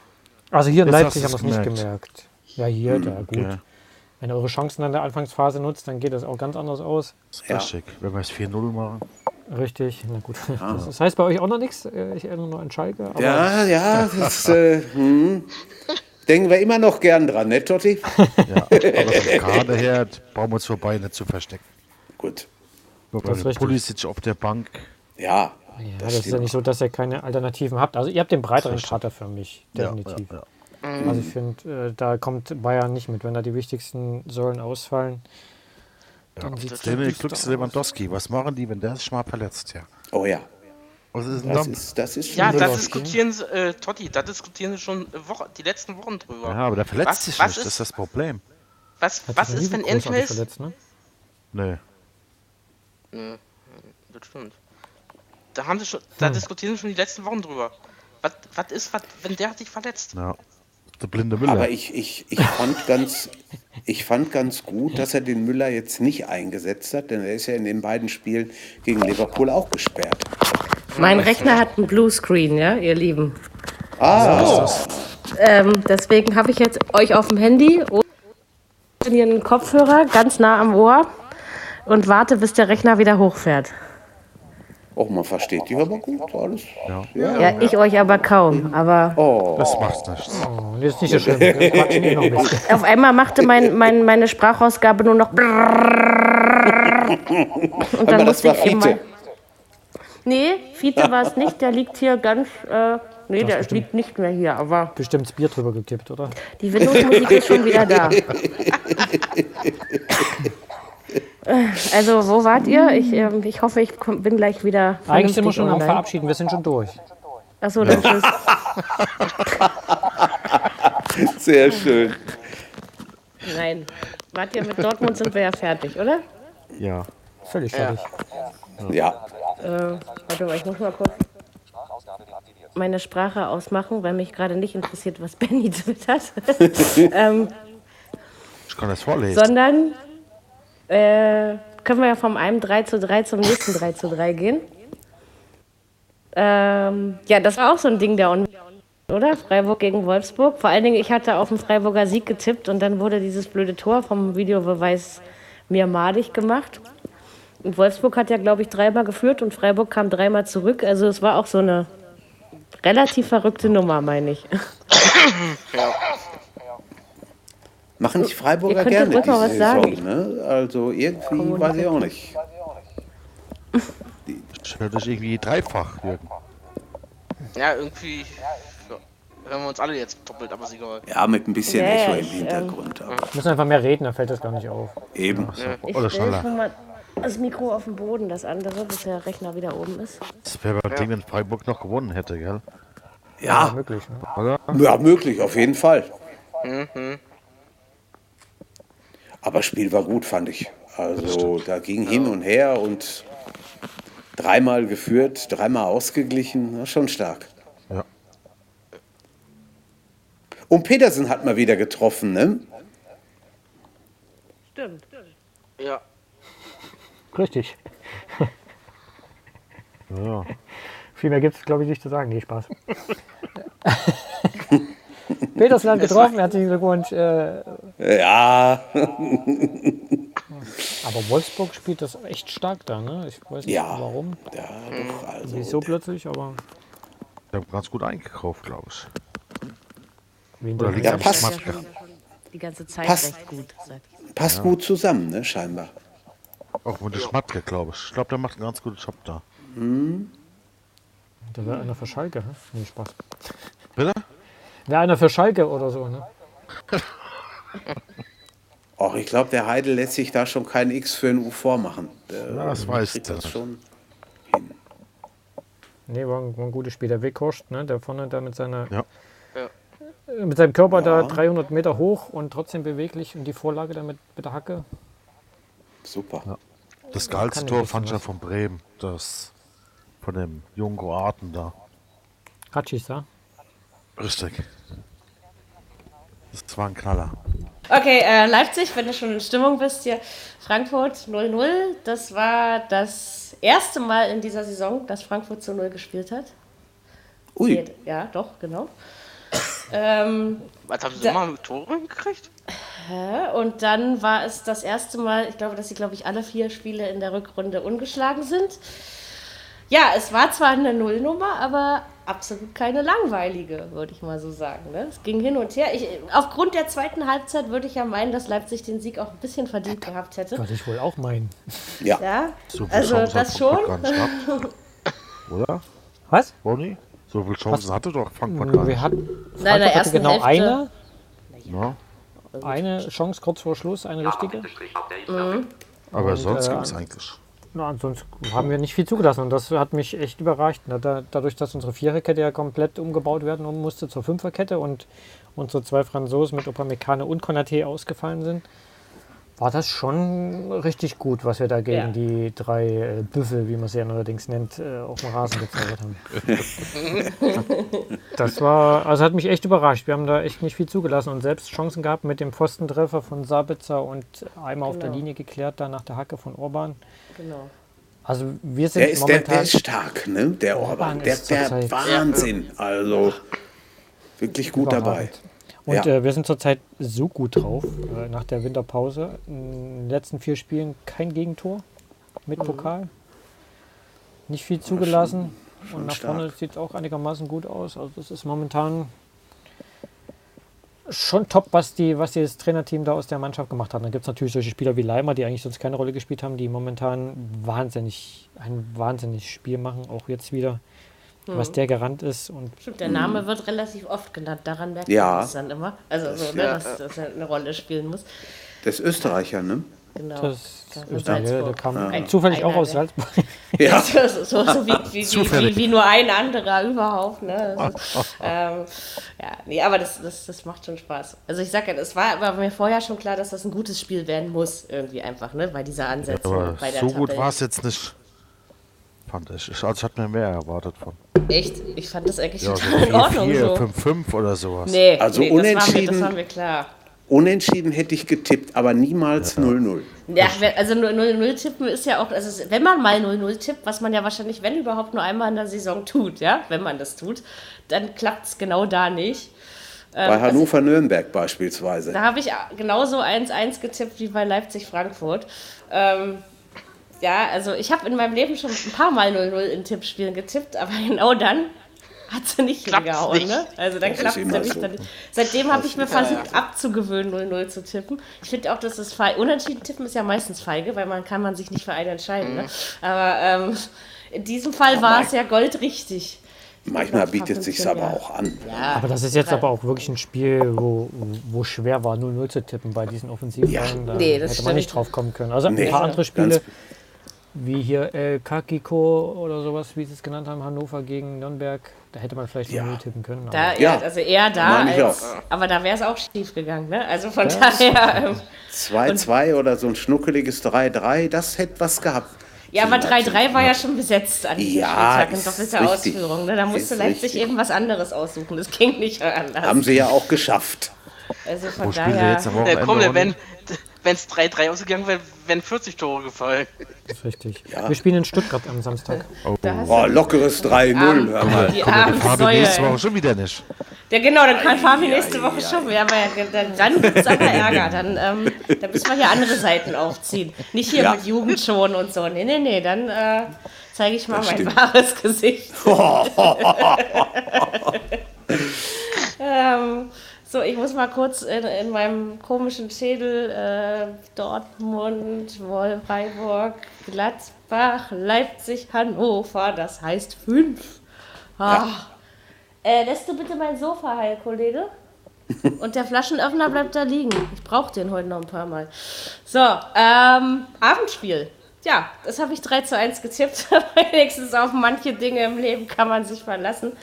also hier in Jetzt Leipzig haben wir es nicht gemerkt. Ja, hier, da, gut. Okay. Wenn ihr eure Chancen an der Anfangsphase nutzt, dann geht das auch ganz anders aus. Ist Ja. richtig. Wenn wir es 4-0 machen. Richtig, na gut. Das heißt bei euch auch noch nichts. Äh, Ich erinnere nur an Schalke. Aber Ja, ja, das äh, hm. Denken wir immer noch gern dran, ne, Totti? Ja. Aber Kader her brauchen wir uns vorbei nicht zu verstecken. Gut. Pulisic auf der Bank. Ja, Ja, das das, ist ja nicht so, dass ihr keine Alternativen habt. Also ihr habt den breiteren Kader für mich, definitiv. Ja, ja, Also ich finde, äh, da kommt Bayern nicht mit. Wenn da die wichtigsten Säulen ausfallen, dann sieht es Glücks Lewandowski, was machen die, wenn der sich mal verletzt? Ja. oh ja. Was ist denn Das ist, das ist schon Ja, so- da diskutieren sie, äh, Totti, da diskutieren sie schon äh, Woche, die letzten Wochen drüber. Ja, aber der verletzt Was- sich was nicht, ist- das ist das Problem. Was, Hat was ist, wenn großartig Endfeld? verletzt, ne? Nee. Das stimmt. Da haben sie schon, Hm. da diskutieren sie schon die letzten Wochen drüber. Was, was ist, was, wenn der sich verletzt? Ja. Der blinde Müller. Aber ich, ich, ich, fand ganz, ich fand ganz gut, dass er den Müller jetzt nicht eingesetzt hat, denn er ist ja in den beiden Spielen gegen Liverpool auch gesperrt. Mein Rechner hat einen Bluescreen, ja, ihr Lieben. Ah, Ähm, deswegen habe ich jetzt euch auf dem Handy und hier einen Kopfhörer ganz nah am Ohr und warte, bis der Rechner wieder hochfährt. auch man versteht die aber gut, alles. Ja. Ja, ich euch aber kaum. Aber das macht nichts. Oh, nee, ist nicht so schlimm. Eh auf einmal machte mein, mein, meine Sprachausgabe nur noch. Und Aber dann das musste war ich eben mal. Nee, Fiete war es nicht. Der liegt hier ganz. Äh, nee, der bestimmt. liegt nicht mehr hier. Aber Bestimmt das Bier drüber gekippt, oder? die Windows-Musik ist schon wieder da. Also, wo wart ihr? Ich, ähm, ich hoffe, ich komm, bin gleich wieder. Eigentlich sind wir schon am online. Verabschieden, wir sind schon durch. Achso, dann tschüss. Sehr schön. Nein. Wart ihr mit Dortmund sind wir ja fertig, oder? Ja. Völlig fertig. Ja, Äh, warte mal, ich muss mal kurz meine Sprache ausmachen, weil mich gerade nicht interessiert, was Benny twittert. ähm, Ich kann das vorlesen. sondern äh, können wir ja vom einem 3 zu 3 zum nächsten 3 zu 3 gehen. Ähm, ja, das war auch so ein Ding der Un oder? Freiburg gegen Wolfsburg. Vor allen Dingen, ich hatte auf den Freiburger Sieg getippt und dann wurde dieses blöde Tor vom Videobeweis mir madig gemacht. Und Wolfsburg hat ja, glaube ich, dreimal geführt und Freiburg kam dreimal zurück. Also es war auch so eine relativ verrückte Nummer, meine ich. Machen die Freiburger gerne diese was Saison, ne? Also irgendwie weiß ich auch nicht. Stell dich irgendwie dreifach, Jürgen. Ja, irgendwie. Ja, hören wir uns alle jetzt doppelt, aber ist egal. Ja, mit ein bisschen Ja, Echo ja, im ähm, Hintergrund. Aber Wir müssen einfach mehr reden, dann fällt das gar nicht auf. eben. Ich Oder schneller. Das Mikro auf den Boden, das andere, bis der Rechner wieder oben ist. Das wäre beim Ding, wenn Freiburg noch gewonnen hätte, gell? Ja, Ja, möglich. Ne? Oder? ja, möglich, auf jeden Fall. Aber Spiel war gut, fand ich. Also da ging hin und her und dreimal geführt, dreimal ausgeglichen, war schon stark. Ja. Und Petersen hat mal wieder getroffen, ne? Stimmt. Ja. Richtig. Ja. Viel mehr gibt es, glaube ich, nicht zu sagen. Nee, Spaß. Petersen hat getroffen, herzlichen Glückwunsch. Äh, Ja, aber Wolfsburg spielt das echt stark da, ne? Ich weiß nicht Ja. warum. ja doch, also. Wieso plötzlich, aber Die haben ganz gut eingekauft, glaube ich. wie in Oder der liegt Ja, am passt. Die ganze Zeit Passt. recht gut. ich. Passt gut zusammen, ne, scheinbar. Auch mit der Schmatke, glaube ich. Ich glaube, der macht einen ganz guten Job da. Da wäre einer für Schalke, ne? Nee, Spaß. Bitte? Wäre einer für Schalke oder so, ne? Ach, ich glaube, der Heidel lässt sich da schon kein X für ein U vormachen. Der Ja, das weiß der. das schon. Nee, war ein, war ein gutes Spiel. Der Weghorst, ne? Der vorne da mit seiner Ja. äh, mit seinem Körper da 300 Meter hoch und trotzdem beweglich und die Vorlage dann mit, mit der Hacke. Super. Das geilste Tor fand ich ja von Bremen. Das von dem jungen Kroaten da. Ratschis, Richtig. Das war ein Knaller. Okay, äh, Leipzig, wenn du schon in Stimmung bist hier. Frankfurt 0-0. Das war das erste Mal in dieser Saison, dass Frankfurt zu 0 gespielt hat. Ui, Ja, doch, genau. ähm, Was haben sie Da- immer mit Tore gekriegt? Und dann war es das erste Mal, ich glaube, dass sie, glaube ich, alle vier Spiele in der Rückrunde ungeschlagen sind. Ja, es war zwar eine Nullnummer, aber absolut keine langweilige, würde ich mal so sagen. Ne? Es ging hin und her. Ich, aufgrund der zweiten Halbzeit würde ich ja meinen, dass Leipzig den Sieg auch ein bisschen verdient gehabt hätte. Würde ich wohl auch meinen. ja. Ja, So also Chancen das schon. Oder? Was? Ronny? So viele Chancen hatte doch Frankfurt gar Wir nicht. hatten, Nein, hatte genau Hälfte. eine, Ja. Eine Chance kurz vor Schluss, eine richtige. Aber Und, sonst äh, ging es eigentlich. Na, ansonsten haben wir nicht viel zugelassen und das hat mich echt überrascht. Da- da- Dadurch, dass unsere Viererkette ja komplett umgebaut werden musste zur Fünferkette und unsere zwei Franzosen mit Upamecano und Konaté ausgefallen sind, war das schon richtig gut, was wir da gegen Ja. die drei äh, Büffel, wie man sie ja neuerdings nennt, äh, auf dem Rasen gezaubert haben. das war, also hat mich echt überrascht. Wir haben da echt nicht viel zugelassen und selbst Chancen gehabt mit dem Pfostentreffer von Sabitzer und einmal auf der Genau. Linie geklärt, da nach der Hacke von Orban. Genau. Also wir sind Der ist, der, momentan. der ist stark, ne? Der Orban Orban. Der, ist der Wahnsinn. Also wirklich gut dabei. Und Ja. äh, wir sind zurzeit so gut drauf, äh, nach der Winterpause. In den letzten vier Spielen kein Gegentor mit Pokal. Nicht viel zugelassen. schon Und nach stark. vorne sieht es auch einigermaßen gut aus. Also das ist momentan schon top, was, die, was das Trainerteam da aus der Mannschaft gemacht hat. Dann gibt es natürlich solche Spieler wie Leimer, die eigentlich sonst keine Rolle gespielt haben, die momentan wahnsinnig, ein wahnsinniges Spiel machen. Auch jetzt wieder, was der gerannt ist. Und Stimmt, der Name wird relativ oft genannt. Daran merkt Ja. man es dann immer. Also, so, ne, ja, dass, dass er eine Rolle spielen muss. Das ist Österreicher, ne? Genau. das Ja, von der, kam Ein- zufällig auch einer aus der- Salzburg. Ja. So, so, so, wie, wie, wie, wie, wie nur ein anderer überhaupt. Ne? Das ist, ähm, ja, nee, aber das, das, das macht schon Spaß. Also ich sag ja, es war aber mir vorher schon klar, dass das ein gutes Spiel werden muss, irgendwie einfach, ne? Bei dieser Ansetzung, bei der so gut Tabelle. war es jetzt nicht. Fand ich. Ich- Also ich hatte mir mehr erwartet von. Echt? Ich fand das eigentlich Ja, so total in Ordnung 4, so. 5, 5 oder sowas. Nee, Also nee das, war mir, unentschieden- das war mir klar. Unentschieden hätte ich getippt, aber niemals 0-0. Ja, also 0-0 tippen ist ja auch, also wenn man mal 0-0 tippt, was man ja wahrscheinlich, wenn überhaupt, nur einmal in der Saison tut, ja, wenn man das tut, dann klappt es genau da nicht. Bei ähm, Hannover-Nürnberg beispielsweise. Da habe ich genauso 1-1 getippt wie bei Leipzig-Frankfurt. Ähm, ja, also ich habe in meinem Leben schon ein paar Mal 0-0 in Tippspielen getippt, aber genau dann hat sie nicht hingehauen. Ne? Also dann klappt es so. dann nicht. Seitdem habe ich mir versucht ja. abzugewöhnen, 0-0 zu tippen. Ich finde auch, dass das feige. Unentschieden tippen ist ja meistens feige, weil man kann man sich nicht für einen entscheiden. Ne? Mhm. Ne? Aber ähm, in diesem Fall war es ja goldrichtig. Manchmal bietet es sich aber auch an. Ja, aber das ist jetzt aber auch wirklich ein Spiel, wo, wo schwer war, 0-0 zu tippen bei diesen Offensiven. Ja. Da nee, hätte man nicht drauf kommen können. Also nee. ein paar andere Spiele, wie hier El Kakiko oder sowas, wie sie es genannt haben, Hannover gegen Nürnberg, da hätte man vielleicht ja. 0 tippen können. Da, ja, also eher da, als, aber da wäre es auch schief gegangen. Ne? Also von ja, daher. 2-2 ähm, oder so ein schnuckeliges 3-3, das hätte was gehabt. Ja, aber 3-3 war ja schon besetzt an diesem ja, Spieltag in doppelter Ausführung. Ne? Da musste Leipzig richtig. eben was anderes aussuchen. Das ging nicht anders. Haben sie ja auch geschafft. Also von Wo daher. Ja, komm, wenn es 3-3 ausgegangen wäre, wären 40 Tore gefallen. Das ist richtig. Ja. Wir spielen in Stuttgart am Samstag. Oh, oh lockeres 3-0. Hör mal. Die Fabi nächste Woche schon wieder nicht. Ja, genau, dann kann Fabi nächste Woche schon wieder. Aber dann, dann gibt es aber Ärger. Dann, ähm, dann müssen wir hier andere Seiten aufziehen. Nicht hier ja. mit Jugend schon und so. Nee, nee, nee. Dann äh, zeige ich mal das mein stimmt. wahres Gesicht. ähm, so, ich muss mal kurz in, in meinem komischen Schädel äh, Dortmund, Freiburg, Gladbach, Leipzig, Hannover, das heißt fünf. Ah. Ja. Äh, lässt du bitte mein Sofa heil, Kollege? Und der Flaschenöffner bleibt da liegen. Ich brauche den heute noch ein paar Mal. So, ähm, Abendspiel. Ja, das habe ich 3 zu 1 getippt. Wenigstens auf manche Dinge im Leben kann man sich verlassen.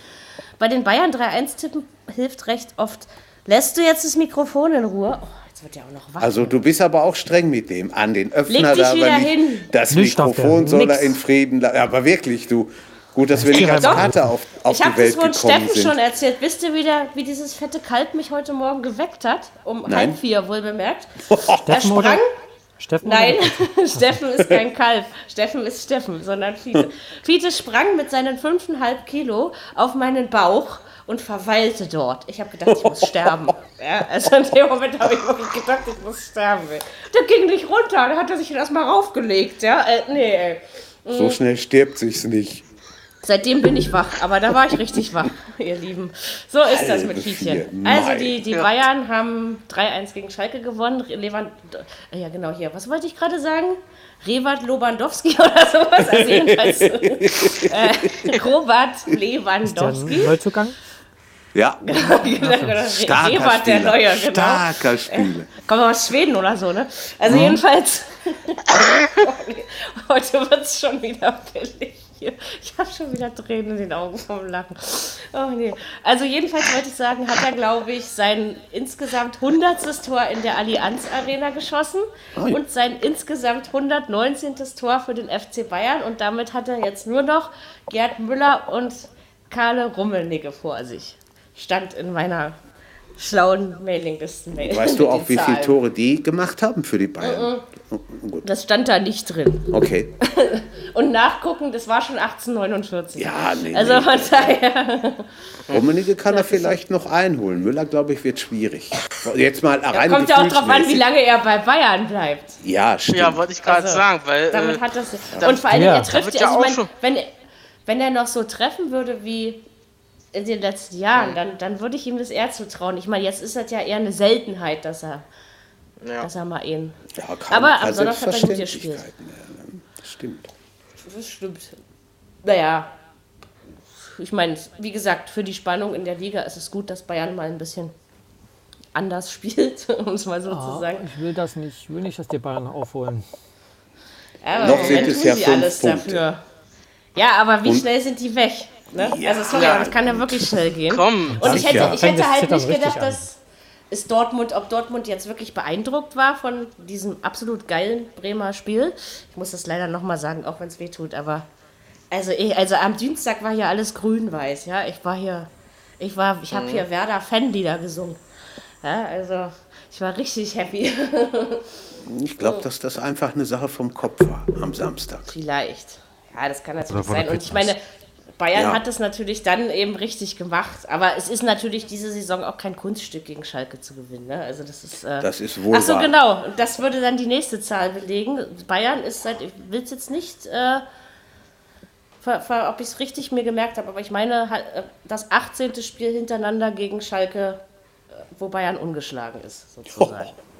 Bei den Bayern 3-1 tippen hilft recht oft Lässt du jetzt das Mikrofon in Ruhe? Oh, jetzt wird ja auch noch wach. Also du bist aber auch streng mit dem. An den Öffner da aber nicht. Hin. Das nicht Mikrofon soll er in Frieden lassen. Aber wirklich, du. Gut, dass wir nicht als Kater auf, auf die Welt gekommen sind. Ich habe das von Steffen schon erzählt. Wisst ihr wieder, wie dieses fette Kalb mich heute Morgen geweckt hat? Um Nein. halb vier, wohl bemerkt. er sprang... Steffen Nein, Steffen ist kein Kalb. Steffen ist Steffen, sondern Fiete. Fiete sprang mit seinen 5,5 Kilo auf meinen Bauch und verweilte dort. Ich habe gedacht, ich muss sterben. Ja, also in dem Moment habe ich wirklich gedacht, ich muss sterben. Der ging nicht runter, da hat er sich erstmal raufgelegt. Ja, äh, nee, ey. So schnell stirbt sich's nicht. Seitdem bin ich wach, aber da war ich richtig wach, ihr Lieben. So ist das mit Fietchen. Also die, die Bayern haben 3-1 gegen Schalke gewonnen. Lewand ja genau hier. Was wollte ich gerade sagen? Rewart Lobandowski oder sowas. Also jedenfalls äh, Robert Lewandowski. Ist der Neuzugang? Ja. genau. Starker Spieler. der Neue, genau. Starker Spieler. Äh, kommt aus Schweden oder so, ne? Also mhm. jedenfalls. Heute wird es schon wieder billig hier. Ich habe schon wieder Tränen in den Augen vom Lachen. Oh nee. Also jedenfalls wollte ich sagen, hat er, glaube ich, sein insgesamt 100. Tor in der Allianz Arena geschossen oh und sein insgesamt 119. Tor für den FC Bayern. Und damit hat er jetzt nur noch Gerd Müller und Karle Rummelnicke vor sich stand in meiner schlauen Mailinglisten-Mail. Weißt du auch, wie viele Tore die gemacht haben für die Bayern? Mm -mm. Das stand da nicht drin. Okay. Und nachgucken, das war schon 1849. Ja, nee. Also von daher. Rummenigge kann er vielleicht noch einholen. Müller, glaube ich, wird schwierig. Jetzt mal rein. Da kommt ja auch darauf an, wie lange er bei Bayern bleibt. Ja, stimmt. Ja, wollte ich gerade also, sagen, weil. Damit äh, hat das. Und vor allem, ja. er trifft ja. Also, ich mein, wenn, wenn er noch so treffen würde wie in den letzten Jahren, dann, dann würde ich ihm das eher zutrauen. Ich meine, jetzt ist das ja eher eine Seltenheit, dass er, ja. dass er mal ihn. Ja, Aber am Sonntag hat er gut gespielt. Ne? Das stimmt. Das stimmt. Naja, ich meine, wie gesagt, für die Spannung in der Liga ist es gut, dass Bayern mal ein bisschen anders spielt, um es mal so oh, zu sagen. Ich will das nicht, ich will nicht, dass die Bayern aufholen. Aber Noch sind es ja alles Punkte. dafür. Ja, aber wie Und schnell sind die weg? Ne? Ja, also sorry, ja. das kann ja wirklich schnell gehen. Komm. Und ich hätte, ich hätte halt nicht gedacht, dass ist Dortmund, ob Dortmund jetzt wirklich beeindruckt war von diesem absolut geilen Bremer Spiel. Ich muss das leider nochmal sagen, auch wenn es weh tut, aber also, ich, also am Dienstag war hier alles grün-weiß, ja. Ich war hier, ich war, ich habe mhm. hier Werder Fanlieder gesungen. Ja, also Ich war richtig happy. Ich glaube, dass das einfach eine Sache vom Kopf war am Samstag. Vielleicht. Ja, das kann natürlich sein. Und ich meine, Bayern Ja. hat es natürlich dann eben richtig gemacht. Aber es ist natürlich diese Saison auch kein Kunststück gegen Schalke zu gewinnen. Ne? Also das ist. Äh Das ist wohl Ach so, wahr. genau. Und das würde dann die nächste Zahl belegen. Bayern ist seit, ich will es jetzt nicht, äh, ver, ver, ob ich es richtig mir gemerkt habe, aber ich meine, halt, äh, das 18. Spiel hintereinander gegen Schalke, äh, wo Bayern ungeschlagen ist, sozusagen. Ja.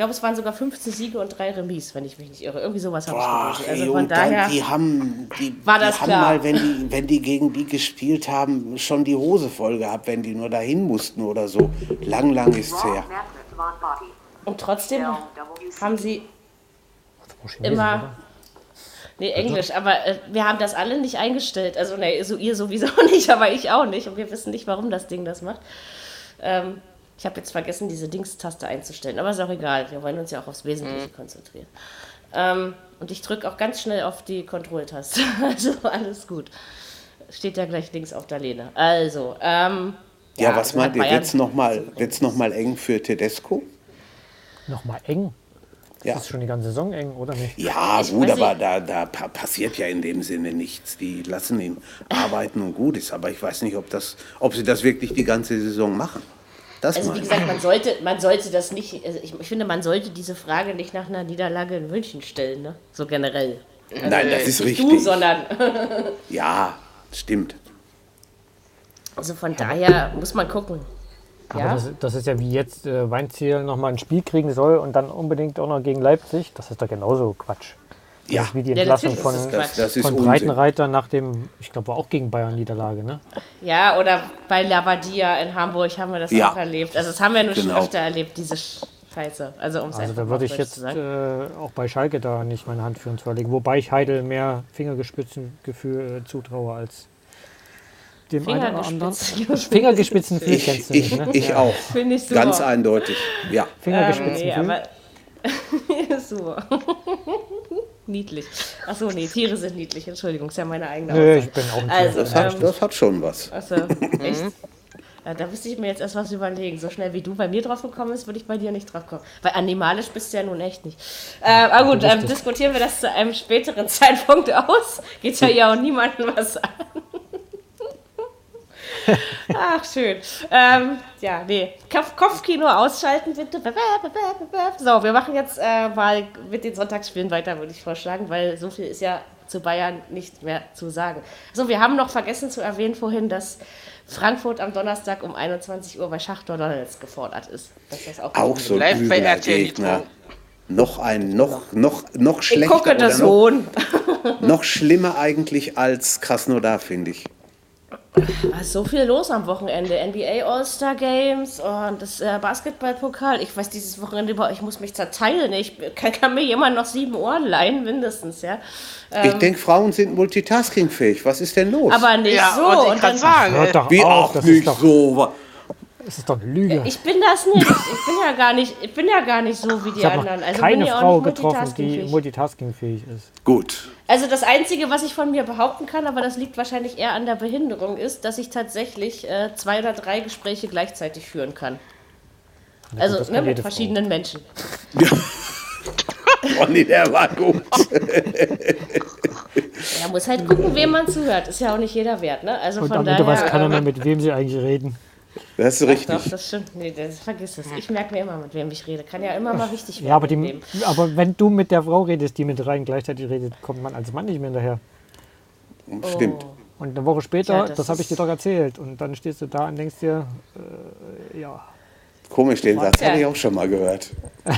Ich glaube, es waren sogar 15 Siege und drei Remis, wenn ich mich nicht irre. Irgendwie sowas habe ich gelesen. Also ey, von und dann, daher. die haben, die, War die das haben klar. mal, wenn die, wenn die gegen die gespielt haben, schon die Hose voll gehabt, wenn die nur dahin mussten oder so. Lang, lang ist's her. Und trotzdem haben sie immer. Nee, Englisch, aber äh, wir haben das alle nicht eingestellt. Also, nee, so ihr sowieso nicht, aber ich auch nicht. Und wir wissen nicht, warum das Ding das macht. Ähm, ich habe jetzt vergessen, diese Dingstaste einzustellen, aber ist auch egal. Wir wollen uns ja auch aufs Wesentliche konzentrieren. Ähm, und ich drücke auch ganz schnell auf die Kontrolltaste. Also alles gut. Steht ja gleich links auf der Lehne. Also, ähm, Ja, was also meint ihr? Bayern- Wird's noch mal, wird's noch mal eng für Tedesco? Nochmal eng. Ja. Das ist schon die ganze Saison eng, oder nicht? Ja, Ich gut, aber da, da pa- passiert ja in dem Sinne nichts. Die lassen ihn arbeiten und gut ist. Aber ich weiß nicht, ob, das, ob sie das wirklich die ganze Saison machen. Das Also wie gesagt, man sollte, man sollte das nicht, also ich, ich finde, man sollte diese Frage nicht nach einer Niederlage in München stellen, ne? So generell. Nein, das ist Nicht richtig. du, sondern, Ja, stimmt. also von daher muss man gucken. Aber Ja, das, das ist ja wie jetzt äh, Weinziel nochmal ein Spiel kriegen soll und dann unbedingt auch noch gegen Leipzig. Das ist doch genauso Quatsch. Ja, wie die Ja, Entlassung natürlich von, das, von. Breitenreiter nach dem, ich glaube, war auch gegen Bayern Niederlage, ne? ja, oder bei Labadia in Hamburg haben wir das Ja. auch erlebt. Also das haben wir nur schon Genau. öfter erlebt, diese Scheiße. Also um es Also da würde ich jetzt äh, auch bei Schalke da nicht meine Hand für uns verlegen. Wobei ich Heidel mehr Fingergespitzengefühl äh, zutraue als dem einen oder anderen. Fingergespitzengefühl. Fingergespitzengefühl Ich, kennst du ich, nicht, ne? ich auch. Finde ich super. Ganz eindeutig. Ja. Ähm, nee, Fingergespitzengefühl. aber super. niedlich. Achso, nee, Tiere sind niedlich. Entschuldigung, ist ja meine eigene Aussage. ich bin auch ein. Also, Das hat, ähm, das hat schon was. Achso, echt? Ja, da müsste ich mir jetzt erst was überlegen. So schnell wie du bei mir drauf gekommen bist, würde ich bei dir nicht drauf kommen. Weil animalisch bist du ja nun echt nicht. Äh, aber gut, ähm, diskutieren wir das zu einem späteren Zeitpunkt aus. Geht ja ja auch niemandem was an. Ach, schön. Ähm, ja, nee. Kopf Kopfkino ausschalten, bitte. So, wir machen jetzt äh, mal mit den Sonntagsspielen weiter, würde ich vorschlagen, weil so viel ist ja zu Bayern nicht mehr zu sagen. So, wir haben noch vergessen zu erwähnen vorhin, dass Frankfurt am Donnerstag um 21 Uhr bei Schachtor Donalds gefordert ist. Dass das auch Auch so ein Gegner. Noch ein, noch, noch, noch ich schlechter gucke oder das noch, Sohn. noch schlimmer eigentlich als Krasnodar, finde ich. Da ist so viel los am Wochenende. NBA All-Star Games und das äh, Basketballpokal. Ich weiß dieses Wochenende über, ich muss mich zerteilen. Ich kann, kann mir jemand noch sieben Ohren leihen, mindestens, ja. ich denke, Frauen sind multitaskingfähig. Was ist denn los? Ähm. Aber nicht Ja, so. wollte ich Und dann, sagen. Hört doch Wie auf, auch das nicht ist, doch, so. Das ist doch eine Lüge. ich bin das nicht. Ich bin ja gar nicht, ich bin ja gar nicht so wie die Ich habe anderen. Also keine bin ja Frau auch nicht getroffen, die multitaskingfähig. ist. Gut. Also das Einzige, was ich von mir behaupten kann, aber das liegt wahrscheinlich eher an der Behinderung, ist, dass ich tatsächlich äh, zwei oder drei Gespräche gleichzeitig führen kann. Na Also ne, kann mit jede Frau. verschiedenen Menschen. Ronny, der war gut. Ja, muss halt gucken, wem man zuhört. Ist ja auch nicht jeder wert, ne? Also Und von am daher. Ende weiß keiner ähm, mehr, mit wem sie eigentlich reden. Das ist Doch, richtig. das stimmt. Nee, das, vergiss es. Ich merke mir immer, mit wem ich rede. Kann ja immer mal wichtig werden. Ja, aber, die, aber wenn du mit der Frau redest, die mit dreien gleichzeitig redet, kommt man als Mann nicht mehr hinterher. Stimmt. Und eine Woche später, Tja, das, das habe ich dir doch erzählt. Und dann stehst du da und denkst dir, äh, ja, Komisch, den Satz Ja. hatte ich auch schon mal gehört.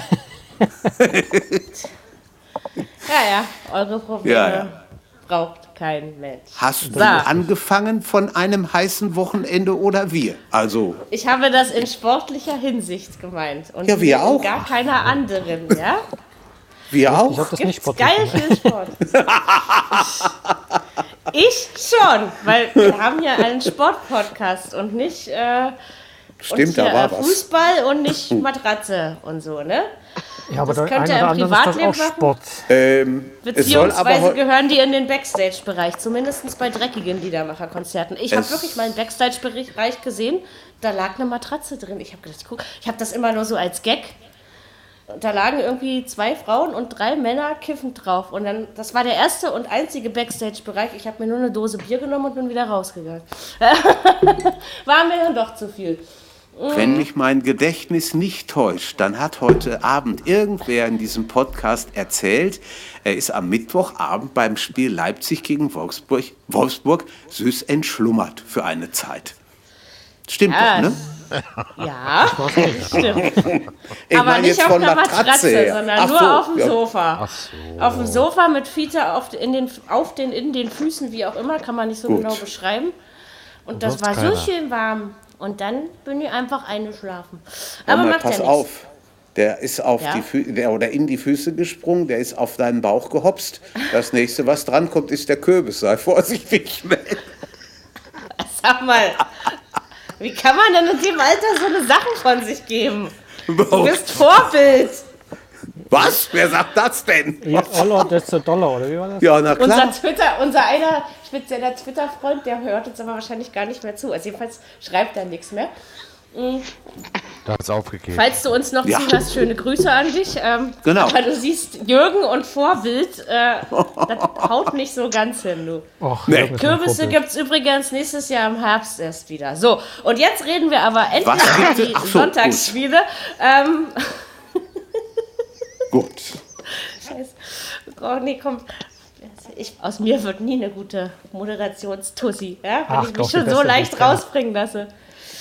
Ja, ja, eure Probleme Ja, ja. braucht kein Mensch. Hast du So. angefangen von einem heißen Wochenende oder wir? Also, Ich habe das in sportlicher Hinsicht gemeint. Und Ja, wir auch. gar keiner anderen, ja? wir ich auch? habe das nicht Gibt's sportlich geil viel Sport. ich schon, weil wir haben ja einen Sportpodcast und nicht äh, Stimmt, und da war äh, was. Fußball und nicht Matratze und so, ne? Ja, aber Das könnte er im Privatleben auch machen. Sport. Ähm, es soll aber Beziehungsweise gehören die in den Backstage-Bereich, zumindest bei dreckigen Liedermacherkonzerten. Ich habe wirklich mal einen Backstage-Bereich gesehen, da lag eine Matratze drin. Ich habe gedacht, ich, guck, ich habe das immer nur so als Gag. Da lagen irgendwie zwei Frauen und drei Männer kiffend drauf. Und dann, das war der erste und einzige Backstage-Bereich. Ich habe mir nur eine Dose Bier genommen und bin wieder rausgegangen. war mir dann doch zu viel. Wenn mich mein Gedächtnis nicht täuscht, dann hat heute Abend irgendwer in diesem Podcast erzählt, er ist am Mittwochabend beim Spiel Leipzig gegen Wolfsburg, Wolfsburg süß entschlummert für eine Zeit. Stimmt Ja, doch, ne? Ja, stimmt. Ich Aber nicht jetzt auf von einer Matratze Matratze, sondern Ach nur so, auf dem ja. Sofa. Auf dem Sofa mit Fiete auf, in den, auf den, in den Füßen, wie auch immer, kann man nicht so Gut. genau beschreiben. Und das sonst war keiner. so schön warm. Und dann bin ich einfach eingeschlafen. Aber mal, macht pass ja nichts. auf. Der ist auf Ja? die Fü der, oder in die Füße gesprungen, der ist auf deinen Bauch gehopst. Das nächste, was dran kommt, ist der Kürbis. Sei vorsichtig. Sag mal, wie kann man denn in dem Alter so eine Sachen von sich geben? Du bist Vorbild. Was? Wer sagt das denn? Je Oller, desto Dollar, oder wie war das? Ja, na Unser klar. Twitter, unser einer spezieller Twitter-Freund, der hört uns aber wahrscheinlich gar nicht mehr zu. Also jedenfalls schreibt er nichts mehr. Da hat es aufgegeben. Falls du uns noch Ja. zuhörst, schöne Grüße an dich. Ähm, Genau. Aber du siehst, Jürgen und Vorbild, äh, das haut nicht so ganz hin, du. Och, Nee. Kürbisse gibt es übrigens nächstes Jahr im Herbst erst wieder. So, und jetzt reden wir aber endlich über die so, gut. Sonntagsspiele. Ähm, Gut. Scheiße. Oh, nee, komm. Ich, aus mir wird nie eine gute Moderationstussi, ja? wenn Ach, ich mich doch, schon so leicht kenne. rausbringen lasse.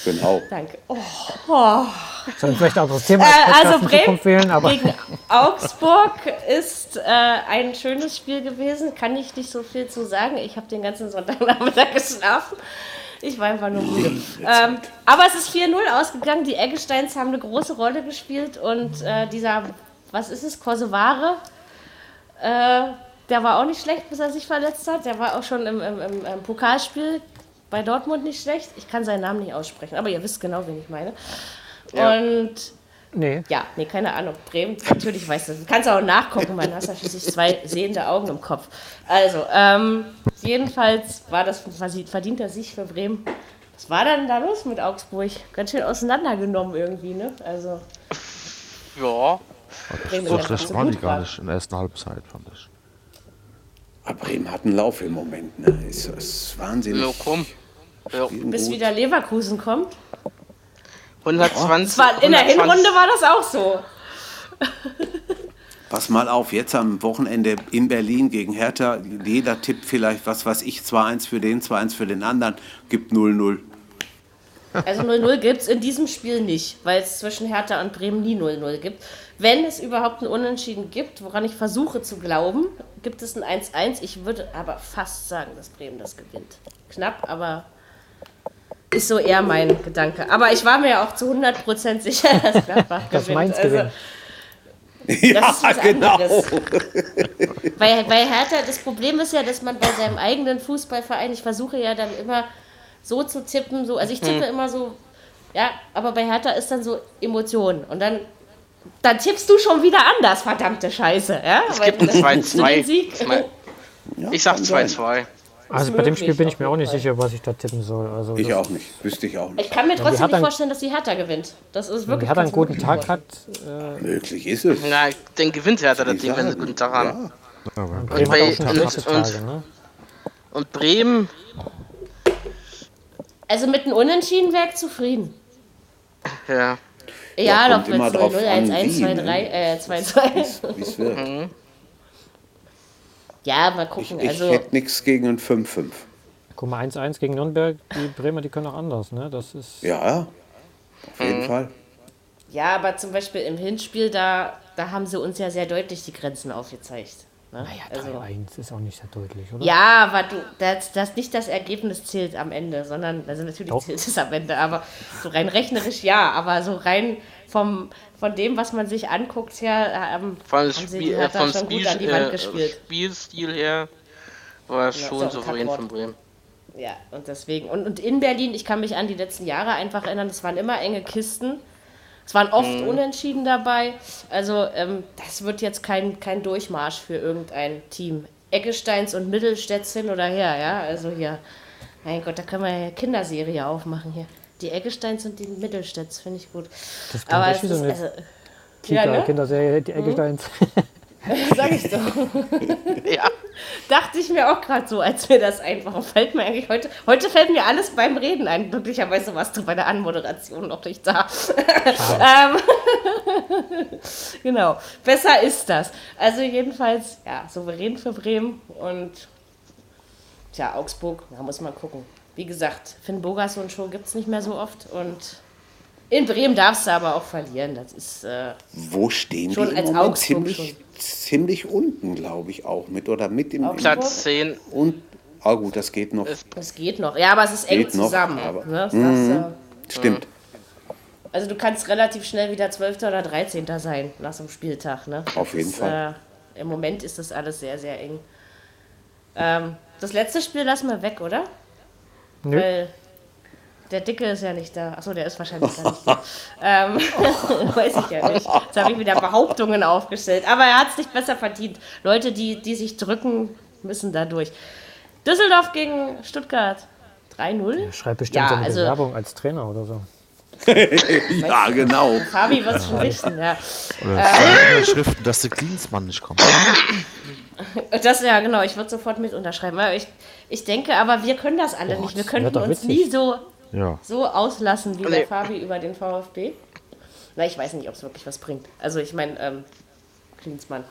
Genau. Danke. Oh. Sollen wir vielleicht ein anderes Thema Äh, also Bremen wählen, aber gegen Augsburg ist äh, ein schönes Spiel gewesen. Kann ich nicht so viel zu sagen. Ich habe den ganzen Sonntagnachmittag geschlafen. Ich war einfach nur müde. Ähm, aber es ist 4-0 ausgegangen. Die Eggesteins haben eine große Rolle gespielt. Und äh, dieser, was ist es, Kosovare, äh, der war auch nicht schlecht, bis er sich verletzt hat. Der war auch schon im, im, im, im Pokalspiel bei Dortmund nicht schlecht. Ich kann seinen Namen nicht aussprechen, aber ihr wisst genau, wen ich meine. Ja. Und nee. ja, nee, keine Ahnung. Bremen, natürlich weißt du. Du kannst auch nachgucken, man hast ja schließlich zwei sehende Augen im Kopf. Also, ähm, jedenfalls war das quasi verdienter Sieg für Bremen. Was war denn da los mit Augsburg? Ganz schön auseinandergenommen irgendwie, ne? Also, Ja. Bremen So schlecht waren die gar nicht in der ersten Halbzeit, fand ich. Aber Bremen hat einen Lauf im Moment. Ne? Ist, ist wahnsinnig. Ja, komm. Ja. Bis gut. wieder Leverkusen kommt. 120. Es war, in der 120 Hinrunde war das auch so. Pass mal auf, jetzt am Wochenende in Berlin gegen Hertha. Jeder tippt vielleicht, was weiß ich, 2-1 für den, 2-1 für den anderen, gibt 0-0. Also 0-0 gibt es in diesem Spiel nicht, weil es zwischen Hertha und Bremen nie 0-0 gibt. Wenn es überhaupt ein Unentschieden gibt, woran ich versuche zu glauben, gibt es ein 1-1. Ich würde aber fast sagen, dass Bremen das gewinnt. Knapp, aber ist so eher mein Gedanke. Aber ich war mir ja auch zu 100% sicher, dass Gladbach Das gewinnt. Mainz Also, gewinnt. Ja, ist was genau. anderes. Bei, bei Hertha, das Problem ist ja, dass man bei seinem eigenen Fußballverein, ich versuche ja dann immer so zu tippen, so, also ich tippe immer so, ja, aber bei Hertha ist dann so Emotionen und dann, dann tippst du schon wieder anders, verdammte Scheiße, ja? Es Weil gibt ein dann tippst du den 2-2. Sieg. Ich sag kann sein. 2-2. Also bei dem Spiel bin ich mir auch nicht sicher, was ich da tippen soll. Also Ich auch nicht. Wüsste ich auch nicht. Ich kann mir trotzdem nicht dann- vorstellen, dass die Hertha gewinnt. Das ist Wenn wirklich die Hertha einen guten Tag hat, äh, Möglich ist es. Na, den gewinnt Hertha das Ding, wenn sie einen guten Tag haben. Ja. Bremen und- schlechte und- Tage, ne? Und Bremen, Also mit einem Unentschieden wäre ich zufrieden. ja. Ja, Ja, doch, wenn es drauf 0-0, an, 1-1, wie, 2-3, ne? äh, 2-2. Wie es wird. Ja, mal Ich, gucken. ich also, hätte nichts gegen ein 5-5. Guck mal, 1-1 gegen Nürnberg, die Bremer, die können auch anders, ne? Das ist. Ja, auf jeden Fall. ja, aber zum Beispiel im Hinspiel, da, da haben sie uns ja sehr deutlich die Grenzen aufgezeigt. Ne? Naja, also, 3-1 ist auch nicht sehr deutlich, oder? ja, aber du, das, das nicht das Ergebnis zählt am Ende, sondern, also natürlich Doch. zählt es am Ende, aber so rein rechnerisch ja, aber so rein vom, von dem, was man sich anguckt, her, ähm, Von haben dem sie Spiel, die äh, vom schon Spiel, gut an die Wand äh, gespielt. Spielstil her war es Ja, schon ein souverän von Bremen. Ja, und deswegen. Und, und in Berlin, ich kann mich an die letzten Jahre einfach erinnern, es waren immer enge Kisten. Es waren oft mhm. Unentschieden dabei. Also ähm, das wird jetzt kein, kein Durchmarsch für irgendein Team. Eggesteins und Mittelstädts hin oder her, ja. Also hier, mein Gott, da können wir ja eine Kinderserie aufmachen hier. Die Eggesteins und die Mittelstädts, finde ich gut. Das Aber es ist, also, Kita, ja, ne? Kinderserie, die Eggesteins. Mhm. Sag ich doch. ja. Dachte ich mir auch gerade so, als mir das einfach fällt mir eigentlich heute. Heute fällt mir alles beim Reden ein. Glücklicherweise warst du bei der Anmoderation noch nicht da. ähm, genau. Besser ist das. Also jedenfalls, ja, souverän für Bremen und tja, Augsburg, da muss man gucken. Wie gesagt, Finn Bogas und Show gibt es nicht mehr so oft und in Bremen darfst du aber auch verlieren. Das ist. Äh, Wo stehen schon die als Augsburg ziemlich, schon. ziemlich unten, glaube ich, auch mit oder mit im Platz 10. Und ah gut, das geht noch. Das geht noch. Ja, aber es ist eng zusammen. Noch, aber, ne? mh, das, äh, stimmt. Also du kannst relativ schnell wieder 12. oder 13. sein nach so einem Spieltag. Ne? Auf jeden ist, Fall. Äh, Im Moment ist das alles sehr, sehr eng. Ähm, das letzte Spiel lassen wir weg, oder? Nö. Weil der Dicke ist ja nicht da. Achso, der ist wahrscheinlich gar nicht da. ähm, weiß ich ja nicht. Jetzt habe ich wieder Behauptungen aufgestellt. Aber er hat es nicht besser verdient. Leute, die, die sich drücken, müssen da durch. Düsseldorf gegen Stuttgart. 3-0. Schreibt bestimmt ja, eine also, Bewerbung als Trainer oder so. ja, genau. Fabi wird es schon wissen, ja. Oder ähm, Schriften, dass der Klinsmann nicht kommt. Das ja, genau, ich würde sofort mit unterschreiben. Ich, ich denke aber, wir können das alle Boah, nicht. Wir könnten uns nie so ja. so auslassen wie nee. der Fabi über den VfB. Na, ich weiß nicht, ob es wirklich was bringt. Also ich meine, ähm, Klinsmann.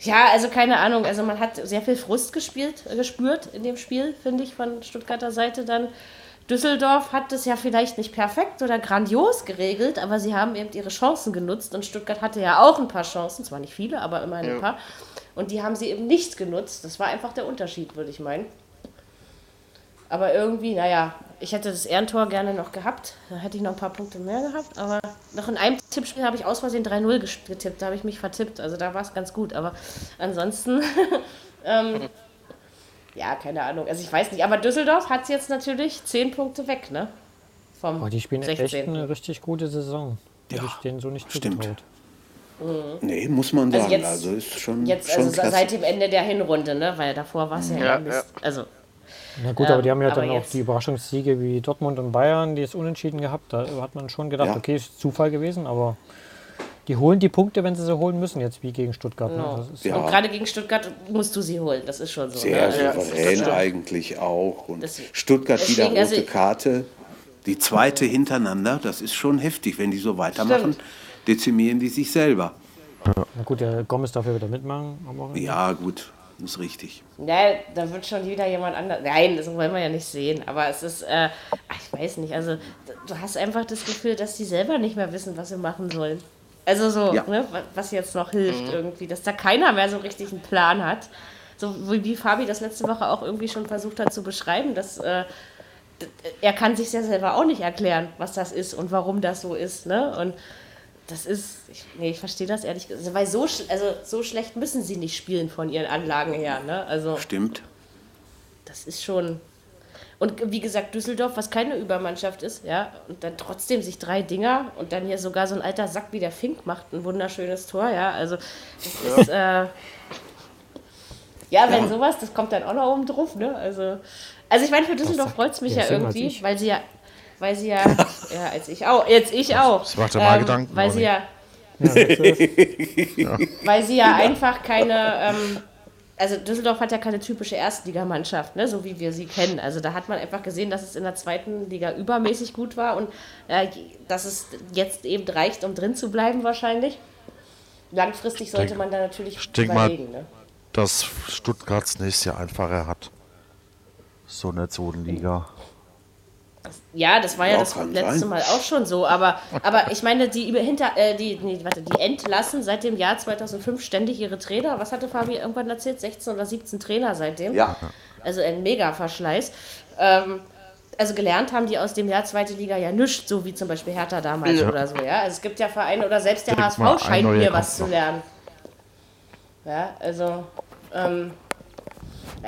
Ja, also keine Ahnung. Also man hat sehr viel Frust gespielt, äh, gespürt in dem Spiel, finde ich, von Stuttgarter Seite dann. Düsseldorf hat es ja vielleicht nicht perfekt oder grandios geregelt, aber sie haben eben ihre Chancen genutzt und Stuttgart hatte ja auch ein paar Chancen, zwar nicht viele, aber immerhin ja. ein paar. Und die haben sie eben nicht genutzt. Das war einfach der Unterschied, würde ich meinen. Aber irgendwie, naja, ich hätte das Ehrentor gerne noch gehabt. Da hätte ich noch ein paar Punkte mehr gehabt. Aber noch in einem Tippspiel habe ich aus Versehen 3-0 getippt. Da habe ich mich vertippt. Also da war es ganz gut. Aber ansonsten, ähm, ja, keine Ahnung. Also ich weiß nicht. Aber Düsseldorf hat jetzt natürlich 10 Punkte weg, ne? Vom oh, die spielen 16. echt eine richtig gute Saison. Ja, Hätte ich denen so nicht stimmt. Mhm. Nee, muss man na gut, ähm, aber die haben ja dann auch die Überraschungssiege wie Dortmund und Bayern, die es unentschieden gehabt. Da hat man schon gedacht, ja. okay, ist Zufall gewesen, aber die holen die Punkte, wenn sie sie holen müssen, jetzt wie gegen Stuttgart. Ne? No. Ja. Und gerade gegen Stuttgart musst du sie holen, das ist schon so. Sehr ne? souverän ja, eigentlich auch. Und das, Stuttgart wieder rote also Karte. Die zweite hintereinander, das ist schon heftig. Wenn die so weitermachen, stimmt. dezimieren die sich selber. Na gut, der Gomez darf ja wieder mitmachen. Ja, gut. Das ist richtig. Ja, da wird schon wieder jemand anders. Nein, das wollen wir ja nicht sehen. Aber es ist, äh, ich weiß nicht, also du hast einfach das Gefühl, dass die selber nicht mehr wissen, was sie machen sollen. Also so, ja. ne, was jetzt noch hilft mhm. irgendwie, dass da keiner mehr so richtig einen Plan hat. So wie Fabi das letzte Woche auch irgendwie schon versucht hat zu beschreiben, dass äh, er kann sich ja selber auch nicht erklären, was das ist und warum das so ist. Ne? Und das ist, ich, nee, ich verstehe das ehrlich gesagt, also, weil so, also, so schlecht müssen sie nicht spielen von ihren Anlagen her. Ne? Also, Stimmt. Das ist schon. Und wie gesagt, Düsseldorf, was keine Übermannschaft ist, ja, und dann trotzdem sich drei Dinger und dann hier sogar so ein alter Sack wie der Fink macht ein wunderschönes Tor, ja, also das ja. ist, äh, ja, wenn ja. sowas, das kommt dann auch noch oben drauf, ne, also, also ich meine, für Düsseldorf freut es mich ja irgendwie, weil sie ja weil sie ja, ja, als ich auch, jetzt ich auch. Das macht ja mal ähm, Gedanken. Weil sie ja, ja, weil sie ja einfach keine, ähm, also Düsseldorf hat ja keine typische Erstligamannschaft, ne, so wie wir sie kennen. Also da hat man einfach gesehen, dass es in der zweiten Liga übermäßig gut war und äh, dass es jetzt eben reicht, um drin zu bleiben wahrscheinlich. Langfristig sollte denk, man da natürlich ich überlegen. Mal, ne? dass Stuttgarts nächstes Jahr einfacher hat. So eine Zonenliga. Ja, das war ja, ja das letzte sein. Mal auch schon so, aber, aber ich meine, die, hinter, äh, die, nee, warte, die entlassen seit dem Jahr 2005 ständig ihre Trainer. Was hatte Fabi irgendwann erzählt? 16 oder 17 Trainer seitdem. Ja. Also ein Mega-Verschleiß. Ähm, also gelernt haben die aus dem Jahr zweite Liga ja nichts, so wie zum Beispiel Hertha damals ja. oder so, ja. Also es gibt ja Vereine oder selbst der HSV scheint mir was zu lernen. Ja, also ähm,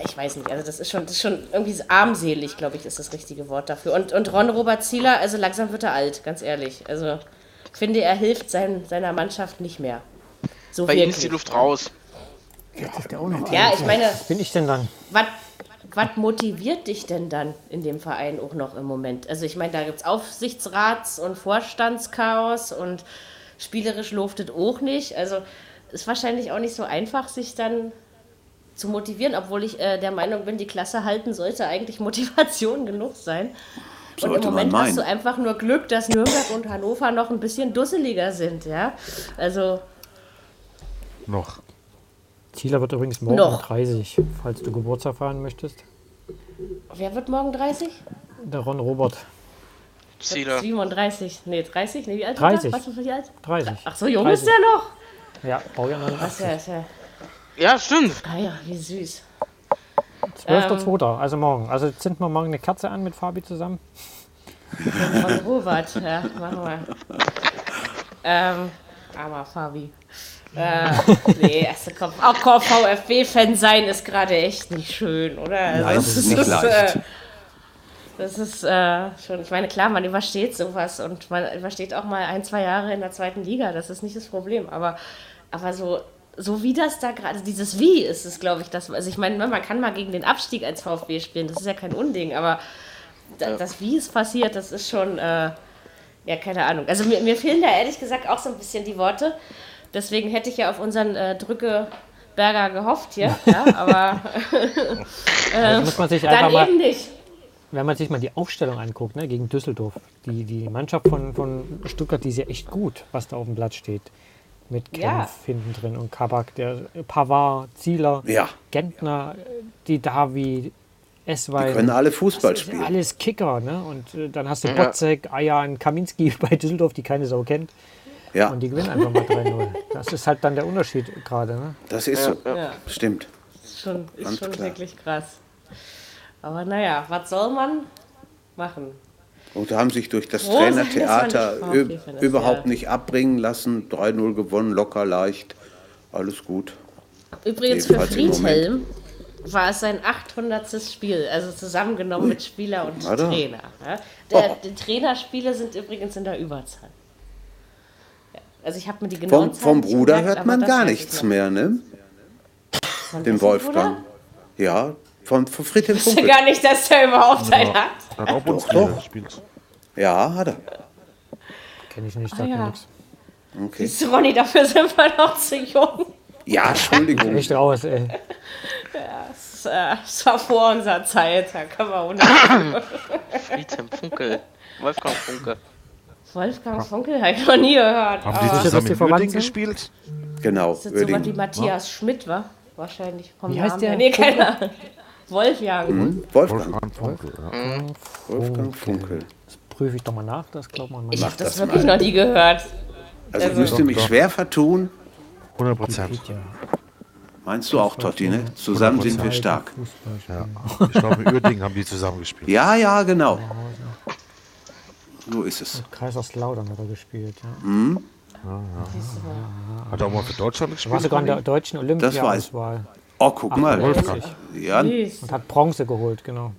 ich weiß nicht, also das ist schon, das ist schon irgendwie armselig, glaube ich, ist das richtige Wort dafür. Und, und Ron Robert Zieler, also langsam wird er alt, ganz ehrlich. Also ich finde, er hilft sein, seiner Mannschaft nicht mehr. So Bei ihm ist die Luft raus. Jetzt ist der auch noch Ja, alt. ich meine, Bin ich denn dann? was was motiviert dich denn dann in dem Verein auch noch im Moment? Also ich meine, da gibt es Aufsichtsrats- und Vorstandschaos und spielerisch luftet auch nicht. Also ist wahrscheinlich auch nicht so einfach, sich dann zu motivieren, obwohl ich äh, der Meinung bin, die Klasse halten sollte eigentlich Motivation genug sein. Und Sollte im man Moment hast du einfach nur Glück, dass Nürnberg und Hannover noch ein bisschen dusseliger sind, ja. Also Noch. Zieler wird übrigens morgen Noch. 30, falls du Geburtstag feiern möchtest. wer wird morgen 30? Der Ron Robert. Ziele. 37. Nee, 30? Nee, wie alt 30. Ist er? Was ist alt? 30. Ach so, jung 30. ist der noch. Ja, Baujahr Ach 89. ja, ist ja. Ja, stimmt. Ah ja, wie süß. 12.2. Also morgen. Also zünden wir morgen eine Kerze an mit Fabi zusammen. Von Robert, ja, machen wir. Ähm, armer Fabi. Äh, nee, also komm, auch VfB-Fan sein ist gerade echt nicht schön, oder? Also, Nein, das ist nicht leicht. Äh, das ist äh, schon, ich meine, klar, man übersteht sowas und man übersteht auch mal ein, zwei Jahre in der zweiten Liga, das ist nicht das Problem, aber, aber so, so wie das da gerade, dieses Wie ist es, glaube ich, das, also ich meine, man kann mal gegen den Abstieg als VfB spielen, das ist ja kein Unding, aber da, das Wie es passiert, das ist schon, äh, ja, keine Ahnung. Also mir, mir fehlen da ehrlich gesagt auch so ein bisschen die Worte, deswegen hätte ich ja auf unseren äh, Drückeberger gehofft hier, ja, aber Also muss man sich einfach dann mal, eben nicht. wenn man sich mal die Aufstellung anguckt, ne, gegen Düsseldorf, die, die Mannschaft von, von Stuttgart, die ist ja echt gut, was da auf dem Blatt steht. Mit Kempf Ja. hinten drin und Kabak, der Pavard, Zieler, Ja. Gentner, die Davi, Esswein. Können alle Fußball spielen. alles Kicker, ne? Und äh, dann hast du Ja. Botzek, Ayan, Kaminski bei Düsseldorf, die keine Sau kennt. Ja, Und die gewinnen einfach mal 3-0. Das ist halt dann der Unterschied gerade, ne? das ist so. Ja. Stimmt. Ist schon, ist Ganz schon klar. wirklich krass. Aber naja, was soll man machen? Und haben sich durch das sein, dass Trainertheater man nicht überhaupt ja. nicht abbringen lassen. 3-0 gewonnen, locker, leicht. Alles gut. Übrigens für Jedenfalls im Friedhelm war es sein 800. Spiel, also zusammengenommen mit Spieler und Warte. Trainer. Der, Oh. Die Trainerspiele sind übrigens in der Überzahl. Also ich habe mir die genauen Vom, vom Bruder gemerkt, hört man das gar nichts mehr, ne? Von Den wessen Wolfgang. Bruder? Ja, von, von Friedhelm Ich wusste Funkel. gar nicht, dass der überhaupt einen hat. Hat auch uns doch. gespielt. Ja, hat er. Kenne ich nicht, Ah, sagt mir ja. nichts. Okay. Siehst du, Ronny, dafür sind wir noch zu jung. Ja, Entschuldigung. Echt raus, ey. Das, äh, das war vor unserer Zeit, da können wir ohne. Friedhelm Funkel. Wolfgang Funke. Wolfgang Funkel habe ich noch nie gehört. Haben die dass zusammen in Uerdingen gespielt? Genau. Das ist so was wie. Matthias Schmidt, war? Wahrscheinlich vom Wie heißt Namen der? Nee, keine Ahnung. Wolfgang. Wolfgang. Wolfgang Funkel, ja. Wolfgang Funkel. Das prüfe ich doch mal nach, das glaubt man mal. Ich nicht. habe das, das wirklich mal. noch nie gehört. Also ich Also- müsste mich schwer vertun. 100 Prozent. Ja. Meinst du auch, Totti, ne? Zusammen sind wir stark. Ja. Ich glaube, in Uerdingen haben die zusammen gespielt. Ja, ja, genau. So ist es. Kaiserslautern hat er gespielt. Ja. Hat er auch mal für Deutschland War gespielt? sogar in der deutschen Olympia-Auswahl Oh, guck mal. Wolfgang. Ja, und hat Bronze geholt, genau.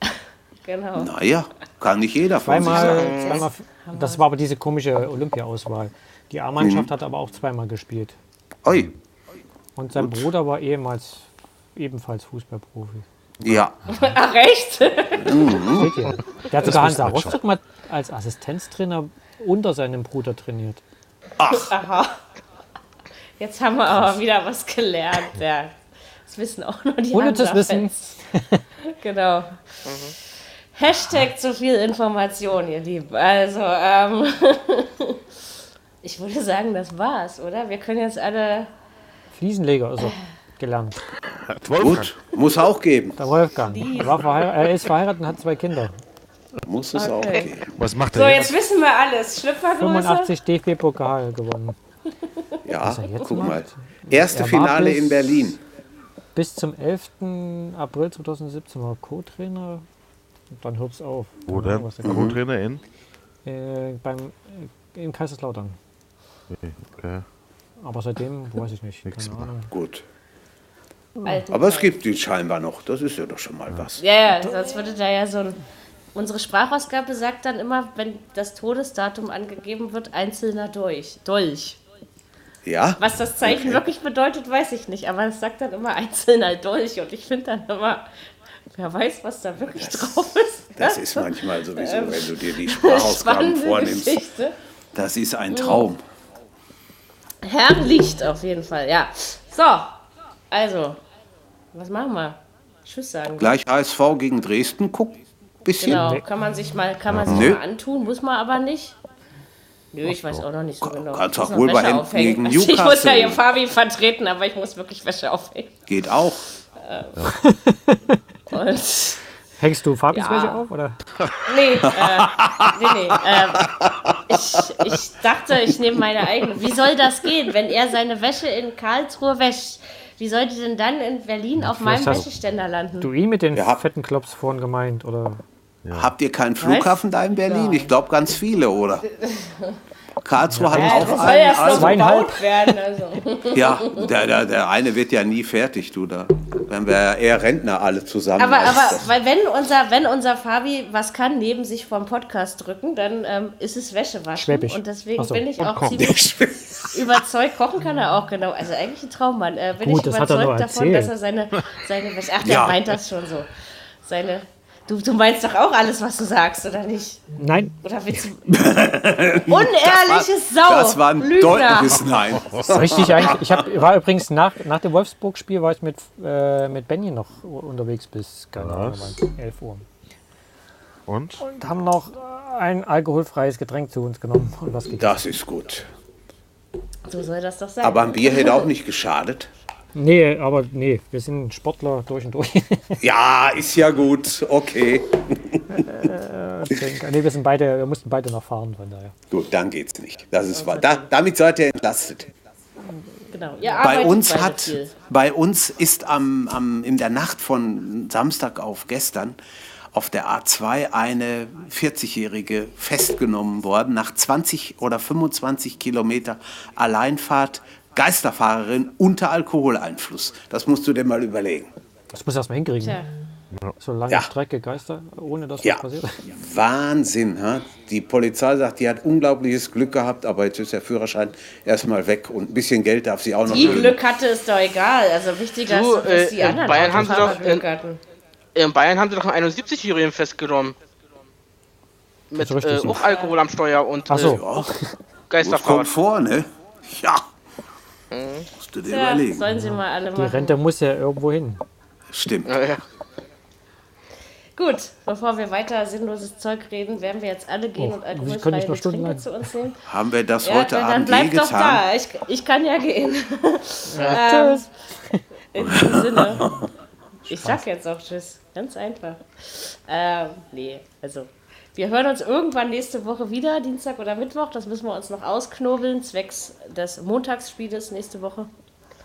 genau. naja, kann nicht jeder von sich Zweimal, sagen. zweimal, das war aber diese komische Olympia-Auswahl. Die A-Mannschaft hat aber auch zweimal gespielt. Oi, Und sein Bruder war ehemals ebenfalls Fußballprofi. ja. Ach, recht? Hier. Der hat sogar Hansa Rostock mal als Assistenztrainer unter seinem Bruder trainiert. Aha. Jetzt haben wir aber wieder was gelernt. Ja. Das wissen auch nur die Ohne das Hansa-Fans. Genau. Hashtag zu viel Information, ihr Lieben. Also, ähm, ich würde sagen, das war's, oder? Wir können jetzt alle. Fliesenleger er gelernt. Gut, muss auch geben. Der Wolfgang. Er, er ist verheiratet und hat zwei Kinder. Muss es auch Okay. geben. Was macht So, er jetzt wissen wir alles. Schlüpfergröße. 85 DFB-Pokal gewonnen. Ja, jetzt guck macht? mal. Erste Er Finale bis- in Berlin. Bis zum 11. April 2017 war er Co-Trainer. Und dann hört's auf. Wo der- Co-Trainer in? Äh, beim, äh, in Kaiserslautern. Okay. Aber seitdem weiß ich nicht. Nix Keine mehr. Ahnung. Gut. Alten Aber es gibt die scheinbar noch. Das ist ja doch schon mal was. Ja, ja, sonst würde da ja so ein unsere Sprachausgabe sagt dann immer, wenn das Todesdatum angegeben wird, einzelner Dolch. Dolch. Ja? Was das Zeichen Okay. wirklich bedeutet, weiß ich nicht, aber es sagt dann immer einzelner Dolch und ich finde dann immer, wer weiß, was da wirklich drauf ist. Das Ja? ist manchmal sowieso, Ähm, wenn du dir die Sprachausgaben vornimmst. Geschichte. Das ist ein Traum. Herrlicht auf jeden Fall, ja. So, also, was machen wir? Tschüss sagen. Gleich HSV gegen Dresden, guck, bisschen. Genau, kann man sich mal, kann man sich Nö. mal antun, muss man aber nicht. Nö, ich weiß auch noch nicht so genau. kannst Ich muss auch wohl bei Wäsche gegen Also ich muss ja Newcastle. hier Fabi vertreten, aber ich muss wirklich Wäsche aufhängen. Geht auch. Und Hängst du Fabis Ja. welche auf? Oder? Nee, äh, nee, nee. Äh, ich, ich dachte, ich nehme meine eigene. Wie soll das gehen, wenn er seine Wäsche in Karlsruhe wäscht? Wie sollte die denn dann in Berlin auf meinem vielleicht hast Wäscheständer landen? Du ihn mit den Ja. fetten Klops vorhin gemeint, oder? Habt ihr keinen Flughafen da in Berlin? Ich glaube ganz viele, oder? Karlsruhe hat ja, auch das soll einen. erst noch Also, Zweieinhalb. gebaut werden. Also. ja, der, der, der eine wird ja nie fertig, du da. Wenn wir eher Rentner alle zusammen. Aber, aber das- weil wenn unser, wenn unser Fabi was kann, neben sich vom Podcast drücken, dann ähm, ist es Wäschewaschen. Schwäbisch. Und deswegen so. bin ich Und auch kochen. ziemlich überzeugt. Kochen kann er auch, genau. Also eigentlich ein Traummann. Äh, bin Gut, ich das hat er überzeugt nur davon, erzählt. dass er seine, seine Wäsche. Ach, der Ja. meint das schon so. Seine. Du, du meinst doch auch alles, was du sagst, oder nicht? Nein, Oder willst du. Unehrliches Sau! Das war ein Lügner. deutliches Nein. richtig eigentlich. Ich hab, war übrigens nach, nach dem Wolfsburg-Spiel war ich mit, äh, mit Benny noch unterwegs bis keine Ahnung, Was? wann, 11 Uhr. Und? Und haben noch ein alkoholfreies Getränk zu uns genommen und was gegessen. Das ist gut. So soll das doch sein. Aber ein Bier hätte auch nicht geschadet. Nee, aber nee, wir sind Sportler durch und durch. Ja, ist ja gut. Okay. nee, wir sind beide, wir mussten beide noch fahren, von daher. Gut, dann geht's nicht. Das ist wahr. Da, damit seid ihr entlastet. genau. Ihr Bei uns hat, viel. bei uns ist am, am, in der Nacht von Samstag auf gestern auf der A2 eine 40-Jährige festgenommen worden, nach 20 oder 25 Kilometer Alleinfahrt, Geisterfahrerin unter Alkoholeinfluss. Das musst du dir mal überlegen. Das muss erst mal hinkriegen. Tja. So lange Ja. Strecke Geister, ohne dass Ja, was passiert. Wahnsinn. Ha? Die Polizei sagt, die hat unglaubliches Glück gehabt, aber jetzt ist der Führerschein erstmal weg und ein bisschen Geld darf sie auch noch Die kriegen. Glück hatte, ist doch egal. Also wichtiger Du, ist, dass äh, die in anderen Bayern haben sie doch, Glück äh, hatten. In Bayern haben sie doch einen 71-Jährigen festgenommen. Mit äh, auch Alkohol am Steuer und Ach so. äh, Ja, das Geisterfahrt. kommt vor, ne? Ja. Musst du dir Ja, überlegen. sollen sie mal alle Die machen. Rente muss ja irgendwo hin. Stimmt. Ja, ja. Gut, bevor wir weiter sinnloses Zeug reden, werden wir jetzt alle gehen Oh, und alkoholfreie Getränke zu uns nehmen. Haben wir das Ja, heute dann, dann Abend je bleib doch getan? da. Ich, ich kann ja gehen. ähm, in diesem Sinne. Ich sag jetzt auch Tschüss. Ganz einfach. Ähm, nee, also. Wir hören uns irgendwann nächste Woche wieder, Dienstag oder Mittwoch. Das müssen wir uns noch ausknobeln, zwecks des Montagsspieles nächste Woche.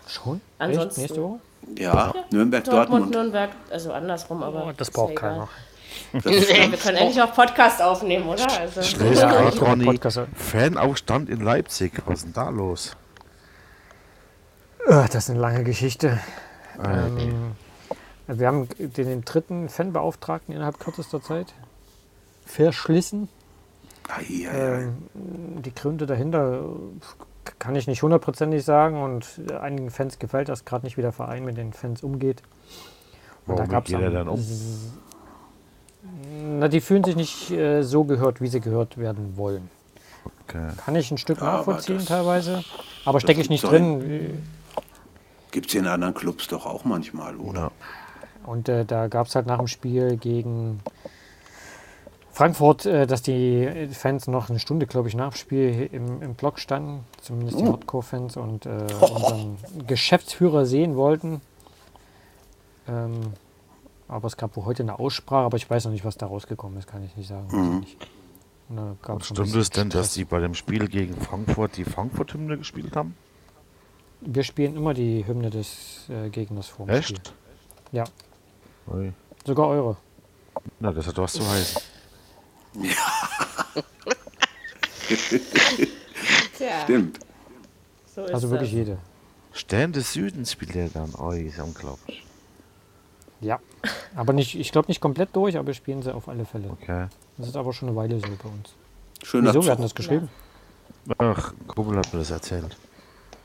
Schon? Ansonsten- Echt? Nächste Woche? Ja, Nürnberg, Dortmund, Dortmund. Nürnberg, also andersrum, aber. Oh, das ist braucht ja egal. keiner. Wir können endlich auch Podcast aufnehmen, oder? Also, Ja. Podcast. Fanaufstand in Leipzig. Was ist denn da los? Äh, Das ist eine lange Geschichte. Ähm, wir haben den, den dritten Fanbeauftragten innerhalb kürzester Zeit verschlissen. Ai, ai, ai. Ähm, die Gründe dahinter kann ich nicht hundertprozentig sagen und einigen Fans gefällt das gerade nicht, wie der Verein mit den Fans umgeht. Und Warum gab's geht er dann um? Na, die fühlen sich nicht äh, so gehört, wie sie gehört werden wollen. Okay. Kann ich ein Stück Ja, aber nachvollziehen das- teilweise, aber stecke ich nicht drin. Gibt es in anderen Clubs doch auch manchmal, oder? Und äh, da gab es halt nach dem Spiel gegen Frankfurt, äh, dass die Fans noch eine Stunde, glaube ich, nach dem Spiel im, im Block standen, zumindest die Hardcore-Fans, und äh, unseren Geschäftsführer sehen wollten. Ähm, aber es gab wohl heute eine Aussprache, aber ich weiß noch nicht, was da rausgekommen ist, kann ich nicht sagen. ich nicht. Und Stimmt es denn, dass die bei dem Spiel gegen Frankfurt die Frankfurt-Hymne gespielt haben? Wir spielen immer die Hymne des äh, Gegners vor dem Spiel. Echt? Ja, Ui. sogar eure. Na, das hat was zu heißen. Tja, Stimmt. so ist Also wirklich das. jede. Stern des Südens spielt er dann. Oh, ist ja unglaublich. Ja, aber nicht, ich glaube nicht komplett durch, aber spielen sie auf alle Fälle. Okay. Das ist aber schon eine Weile so bei uns. Schöner Wieso? Wir hatten das geschrieben. Ach, Kumpel hat mir das erzählt.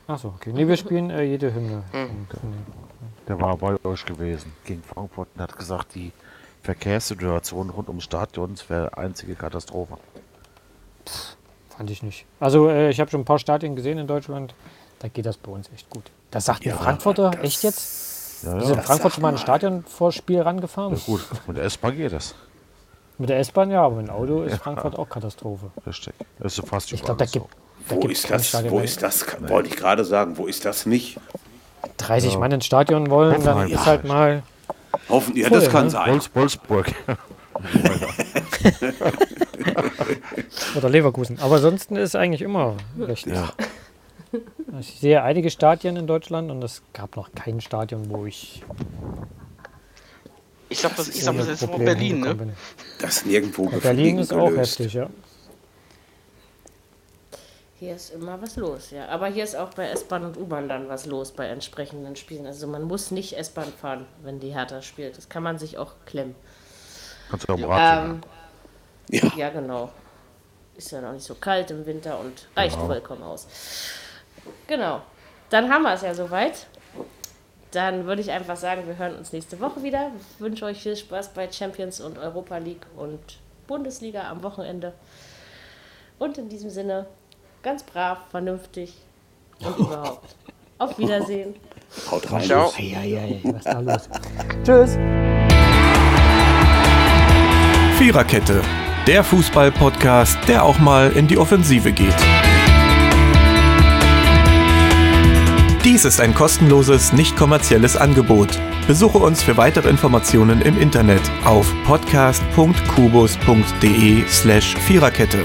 Achso, okay. Nee, wir spielen äh, jede Hymne. Hm. Und, nee. Der war bei euch gewesen gegen Frankfurt und hat gesagt, die Verkehrssituation rund ums Stadion wäre einzige Katastrophe. Fand ich nicht. Also äh, ich habe schon ein paar Stadien gesehen in Deutschland. Da geht das bei uns echt gut. Das sagt ein Frankfurter, echt jetzt? Ja, ja. sind in Frankfurt schon mal ein Stadion vor Spiel rangefahren. ja gut, mit der S-Bahn geht das. Mit der S-Bahn ja, aber mit dem Auto ist Frankfurt auch Katastrophe. Richtig. Das ist so fast Ich glaube, da gibt da Wo ist das? Stadion Wo ist das? Wollte ich gerade sagen, wo ist das nicht? 30 Mann ins Stadion wollen, dann ist halt mal. Hoffentlich, ja, das kann ne? sein. Wolfs Wolfsburg. Oder Leverkusen. Aber ansonsten ist eigentlich immer recht. Ja. Ich sehe einige Stadien in Deutschland und es gab noch kein Stadion, wo ich Ich sag, das, ich sag, ohne das ist nur Berlin, ne? Das nirgendwo Ja, Berlin ist auch gelöst. heftig, ja. Hier ist immer was los, ja. Aber hier ist auch bei S-Bahn und U-Bahn dann was los bei entsprechenden Spielen. Also man muss nicht S-Bahn fahren, wenn die Hertha spielt. Das kann man sich auch klemmen. Kannst du fahren. Ähm, Ja. ja, genau. Ist ja noch nicht so kalt im Winter und reicht vollkommen aus. Genau. Dann haben wir es ja soweit. Dann würde ich einfach sagen, wir hören uns nächste Woche wieder. Ich wünsche euch viel Spaß bei Champions und Europa League und Bundesliga am Wochenende. Und in diesem Sinne, ganz brav, vernünftig und überhaupt. Auf Wiedersehen. Haut rein. Ciao. Eieiei, was ist da los? Tschüss. Viererkette, der Fußball-Podcast, der auch mal in die Offensive geht. Dies ist ein kostenloses, nicht kommerzielles Angebot. Besuche uns für weitere Informationen im Internet auf podcast.kubus.de slash Viererkette.